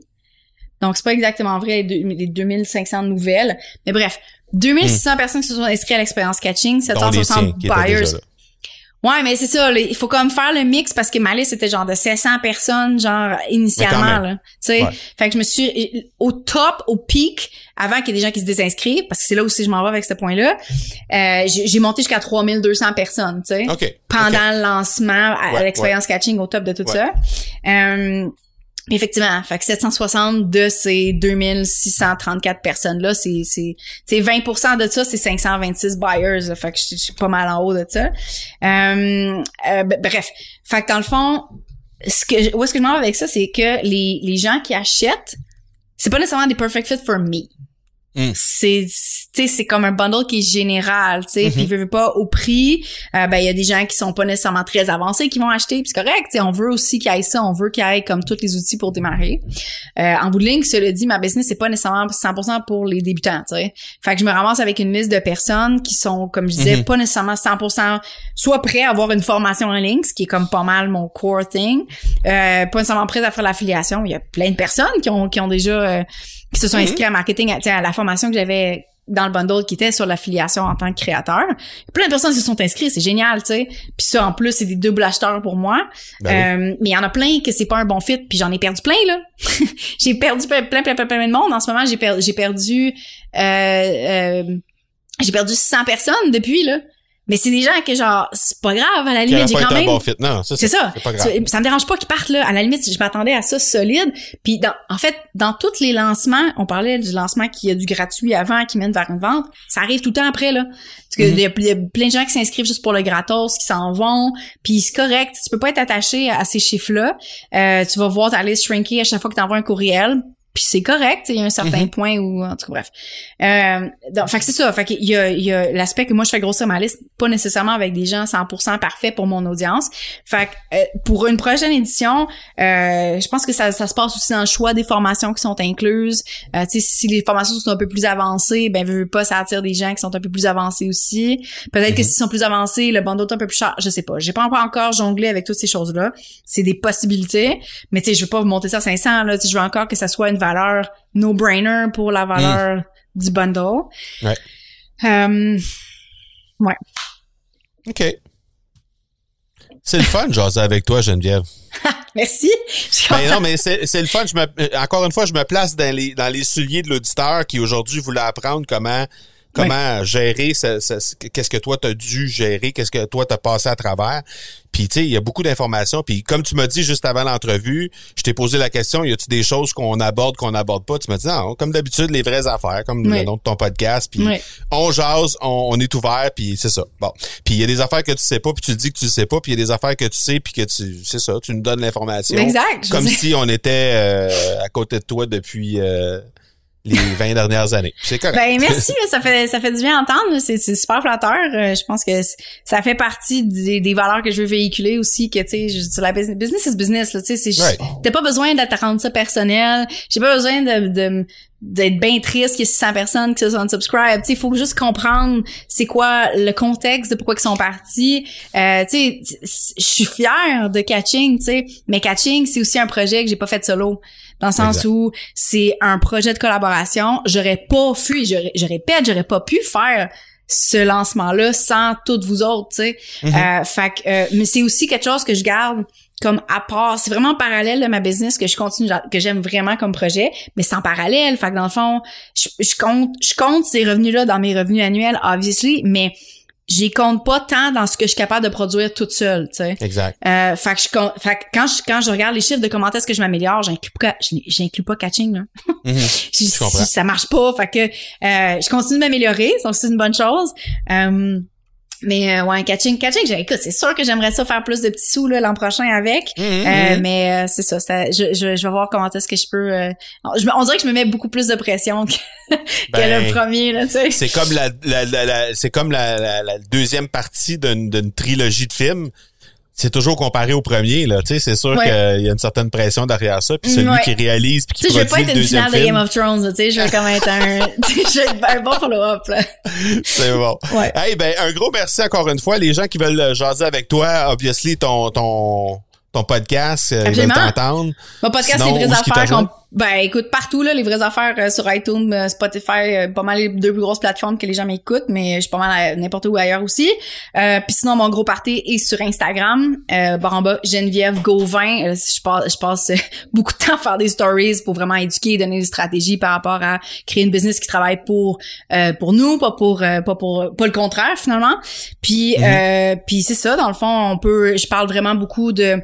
donc c'est pas exactement vrai les, deux- les 2500 nouvelles, mais bref, 2600 personnes qui se sont inscrites à l'expérience catching, Hmm. Dont les 760 siens qui étaient buyers. Ouais, mais c'est ça, il faut comme faire le mix parce que ma liste était genre de 700 personnes, genre initialement, là. Tu sais, Ouais. fait que je me suis au top, au pic, avant qu'il y ait des gens qui se désinscrivent, parce que c'est là aussi je m'en vais avec ce point-là. euh, j'ai monté jusqu'à 3200 personnes, tu sais, OK. pendant le lancement à, Ouais, l'expérience catching au top de tout ça. Euh, Effectivement, fait que 760 de ces 2634 personnes là, c'est c'est c'est 20% de ça, c'est 526 buyers, là. fait que je suis pas mal en haut de ça. Euh, euh, bref, fait que dans le fond, ce que où est-ce que je m'en vais avec ça, c'est que les les gens qui achètent, c'est pas nécessairement des perfect fit for me. Mm. C'est tu sais c'est comme un bundle qui est général, tu sais, Mhm. puis veut, veut pas au prix, euh, ben il y a des gens qui sont pas nécessairement très avancés qui vont acheter, puis c'est correct, tu sais, on veut aussi qu'il y ait ça, on veut qu'il y ait comme tous les outils pour démarrer. Euh, en bout de ligne, cela dit, ma business c'est pas nécessairement 100% pour les débutants, tu sais. Fait que je me ramasse avec une liste de personnes qui sont comme je disais Mhm. pas nécessairement 100% soit prêts à avoir une formation en ligne, ce qui est comme pas mal mon core thing, euh, pas nécessairement prêts à faire l'affiliation, il y a plein de personnes qui ont qui ont déjà euh, qui se sont Mhm. inscrits à marketing, à, à la formation que j'avais dans le bundle qui était sur l'affiliation en tant que créateur. Plein de personnes se sont inscrites, c'est génial, tu sais. Puis ça, en plus, c'est des doubles acheteurs pour moi. Ben Euh, mais il y en a plein que c'est pas un bon fit, puis j'en ai perdu plein, là. [laughs] j'ai perdu plein, plein, plein, plein, plein de monde. En ce moment, j'ai per- j'ai perdu... Euh, euh, j'ai perdu 100 personnes depuis, là. Mais c'est des gens que, genre, c'est pas grave, à la limite, j'ai pas quand même... bon. Non, ça, C'est ça. C'est pas grave. Ça, me dérange pas qu'ils partent là. À la limite, je m'attendais à ça solide. Puis dans, en fait, dans tous les lancements, on parlait du lancement qui a du gratuit avant, qui mène vers une vente. Ça arrive tout le temps après là. Parce que Mhm. il y, a- il y a plein de gens qui s'inscrivent juste pour le gratos, qui s'en vont. Puis c'est correct. Tu peux pas être attaché à ces chiffres-là. Euh, tu vas voir ta liste shrinker à chaque fois que tu envoies un courriel. Puis c'est correct, il y a un certain Mhm. point où, en tout cas, bref. Euh, donc, fait que c'est ça. Fait qu'il y a, il y a l'aspect que moi, je fais grossir ma liste, pas nécessairement avec des gens 100% parfaits pour mon audience. Fait que, euh, pour une prochaine édition, euh, je pense que ça, ça se passe aussi dans le choix des formations qui sont incluses. Euh, tu sais, si les formations sont un peu plus avancées, ben, veux, veux pas, ça attire des gens qui sont un peu plus avancés aussi. Peut-être que Mhm. s'ils sont plus avancés, le bundle est un peu plus cher. Je sais pas. J'ai pas encore jonglé avec toutes ces choses-là. C'est des possibilités. Mais tu sais, je veux pas monter ça à 500, là. Tu sais, je veux encore que ça soit une valeur no-brainer pour la valeur du bundle. Ouais. Euh, OK. C'est le fun jaser avec toi, Geneviève. [laughs] merci. Suis Ben non, mais c'est c'est le fun. Je me, euh, encore une fois, je me place dans les, dans les souliers de l'auditeur qui aujourd'hui voulait apprendre comment comment gérer ce- ce- ce- qu'est-ce que toi t'as dû gérer, qu'est-ce que toi t'as passé à travers? Puis tu sais, il y a beaucoup d'informations. Puis comme tu m'as dit juste avant l'entrevue, je t'ai posé la question, y a-tu des choses qu'on aborde qu'on n'aborde pas? Tu m'as dit non, comme d'habitude les vraies affaires, comme Oui. le nom de ton podcast. Puis Oui. on jase, on, on est ouvert, puis c'est ça. Bon, puis il y a des affaires que tu sais pas, puis tu dis que tu sais pas, puis il y a des affaires que tu sais, puis que tu c'est ça, tu nous donnes l'information. Exact. Comme si on était euh, à côté de toi depuis euh, les [laughs] 20 dernières années. C'est correct. Ben merci, ça fait ça fait du bien à entendre. C'est super flatteur. Euh, je pense que ça fait partie des, des valeurs que je veux véhiculer aussi. Que tu sais, la business, business is business. Là, tu sais, c'est juste- Ouais. t'as pas besoin de te rendre ça personnel. J'ai pas besoin de, de d'être bien triste qu'il y ait 600 personnes qui se sont sais, il faut juste comprendre c'est quoi le contexte de pourquoi ils sont partis. Euh, tu sais, je suis fière de Catching, tu sais, mais Catching c'est aussi un projet que j'ai pas fait solo. Dans le sens Exact. où c'est un projet de collaboration. J'aurais pas pu, je, je répète, j'aurais pas pu faire ce lancement-là sans toutes vous autres, tu sais. Mhm. Euh, fait que, euh, mais c'est aussi quelque chose que je garde comme à part. C'est vraiment parallèle de ma business que je continue, que j'aime vraiment comme projet, mais c'est en parallèle. Fait que dans le fond, je, je compte, je compte ces revenus-là dans mes revenus annuels, obviously, mais j'y compte pas tant dans ce que je suis capable de produire toute seule, tu sais. Exact. Euh, fait que, je, fait que quand je quand je regarde les chiffres de comment est-ce que je m'améliore, j'inclus pas j'inclus pas catching là. Mhm. [laughs] Je- comprends. ça marche pas, fait que euh, je continue de m'améliorer, donc c'est une bonne chose. Euh, mais euh, ouais, catching, catching, j'ai- écoute, c'est sûr que j'aimerais ça faire plus de petits sous là, l'an prochain avec. Mhm, Euh, mhm. mais euh, c'est ça, ça- je, je, je vais voir comment est-ce que je peux. euh, je on dirait que je me mets beaucoup plus de pression que, [laughs] que Ben, le premier là, tu sais. C'est comme la, la, la- la- c'est comme la, la- la deuxième partie d'une, d'une trilogie de films. C'est toujours comparé au premier, là. Tu sais, c'est sûr Ouais. qu'il y a une certaine pression derrière ça. Puis celui Ouais. qui réalise puis qui Tu sais, je veux produit pas être le une deuxième finale de film, Game of Thrones, tu sais, je veux comme être un, [laughs] je veux être un bon follow-up, là. c'est bon. Ouais. Hey, ben, un gros merci encore une fois. Les gens qui veulent jaser avec toi, obviously, ton, ton, ton podcast, euh, ils veulent t'entendre. Mon podcast, où vraies affaires. Ben, écoute, partout, là, les vraies affaires euh, sur iTunes, euh, Spotify, euh, pas mal les deux plus grosses plateformes que les gens m'écoutent, mais je suis pas mal à n'importe où ailleurs aussi. Euh, Puis sinon, mon gros party est sur Instagram, euh, barre en bas, Geneviève Gauvin. Euh, je passe, je passe [laughs] beaucoup de temps à faire des stories pour vraiment éduquer, donner des stratégies par rapport à créer une business qui travaille pour euh, pour nous, pas pour euh, pas pour pas le contraire finalement. Puis Mhm. euh, puis c'est ça, dans le fond, on peut, je parle vraiment beaucoup de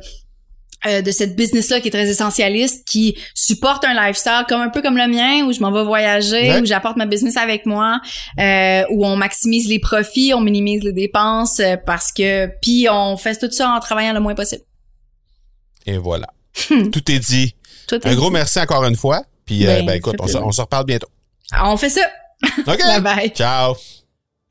euh, de cette business-là qui est très essentialiste, qui supporte un lifestyle comme un peu comme le mien, où je m'en vais voyager, Ouais. où j'apporte ma business avec moi, euh, où on maximise les profits, on minimise les dépenses, euh, parce que puis on fait tout ça en travaillant le moins possible. Et voilà. Hmm. Tout est dit. Tout est Un gros merci encore une fois. Puis, euh, Ben, ben, écoute, on on se reparle bientôt. On fait ça. [laughs] OK? Bye bye. Ciao.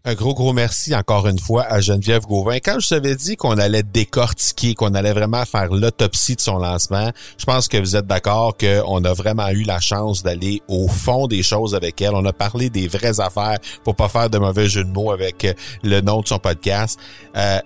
Un gros, gros merci encore une fois à Geneviève Gauvin. Quand je t'avais dit qu'on allait décortiquer, qu'on allait vraiment faire l'autopsie de son lancement, je pense que vous êtes d'accord qu'on a vraiment eu la chance d'aller au fond des choses avec elle. On a parlé des vraies affaires pour pas faire de mauvais jeu de mots avec le nom de son podcast. Euh,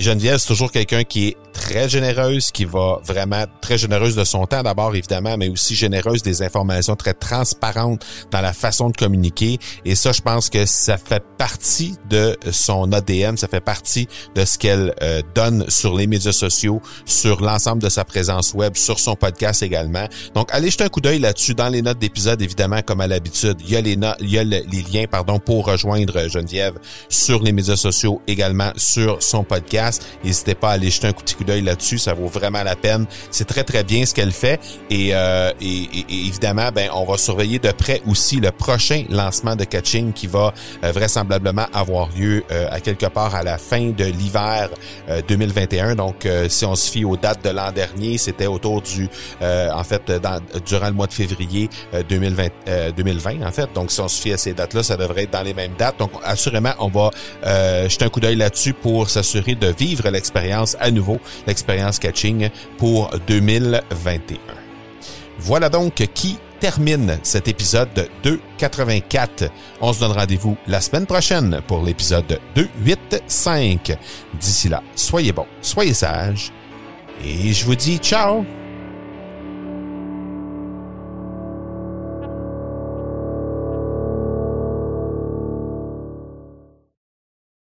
Geneviève, c'est toujours quelqu'un qui est très généreuse, qui va vraiment très généreuse de son temps d'abord évidemment, mais aussi généreuse des informations, très transparente dans la façon de communiquer. Et ça, je pense que ça fait partie de son ADN, ça fait partie de ce qu'elle euh, donne sur les médias sociaux, sur l'ensemble de sa présence web, sur son podcast également. Donc, allez jeter un coup d'œil là-dessus dans les notes d'épisode, évidemment, comme à l'habitude. Il y a les il y a les liens, pardon, pour rejoindre Geneviève sur les médias sociaux, également sur son podcast. N'hésitez pas à aller jeter un petit coup d'œil là-dessus, ça vaut vraiment la peine. C'est très très bien ce qu'elle fait et, euh, évidemment, ben on va surveiller de près aussi le prochain lancement de Catching qui va euh, vraisemblablement avoir lieu euh, à quelque part à la fin de l'hiver 2021. Donc, si on se fie aux dates de l'an dernier, c'était autour du, en fait, durant le mois de février 2020, 2020 en fait. Donc, si on se fie à ces dates-là, ça devrait être dans les mêmes dates. Donc, assurément, on va jeter un coup d'œil là-dessus pour s'assurer de vivre l'expérience à nouveau, l'expérience catching pour 2021. Voilà donc qui termine cet épisode 284. On se donne rendez-vous la semaine prochaine pour l'épisode 285. D'ici là, soyez bons, soyez sages et je vous dis ciao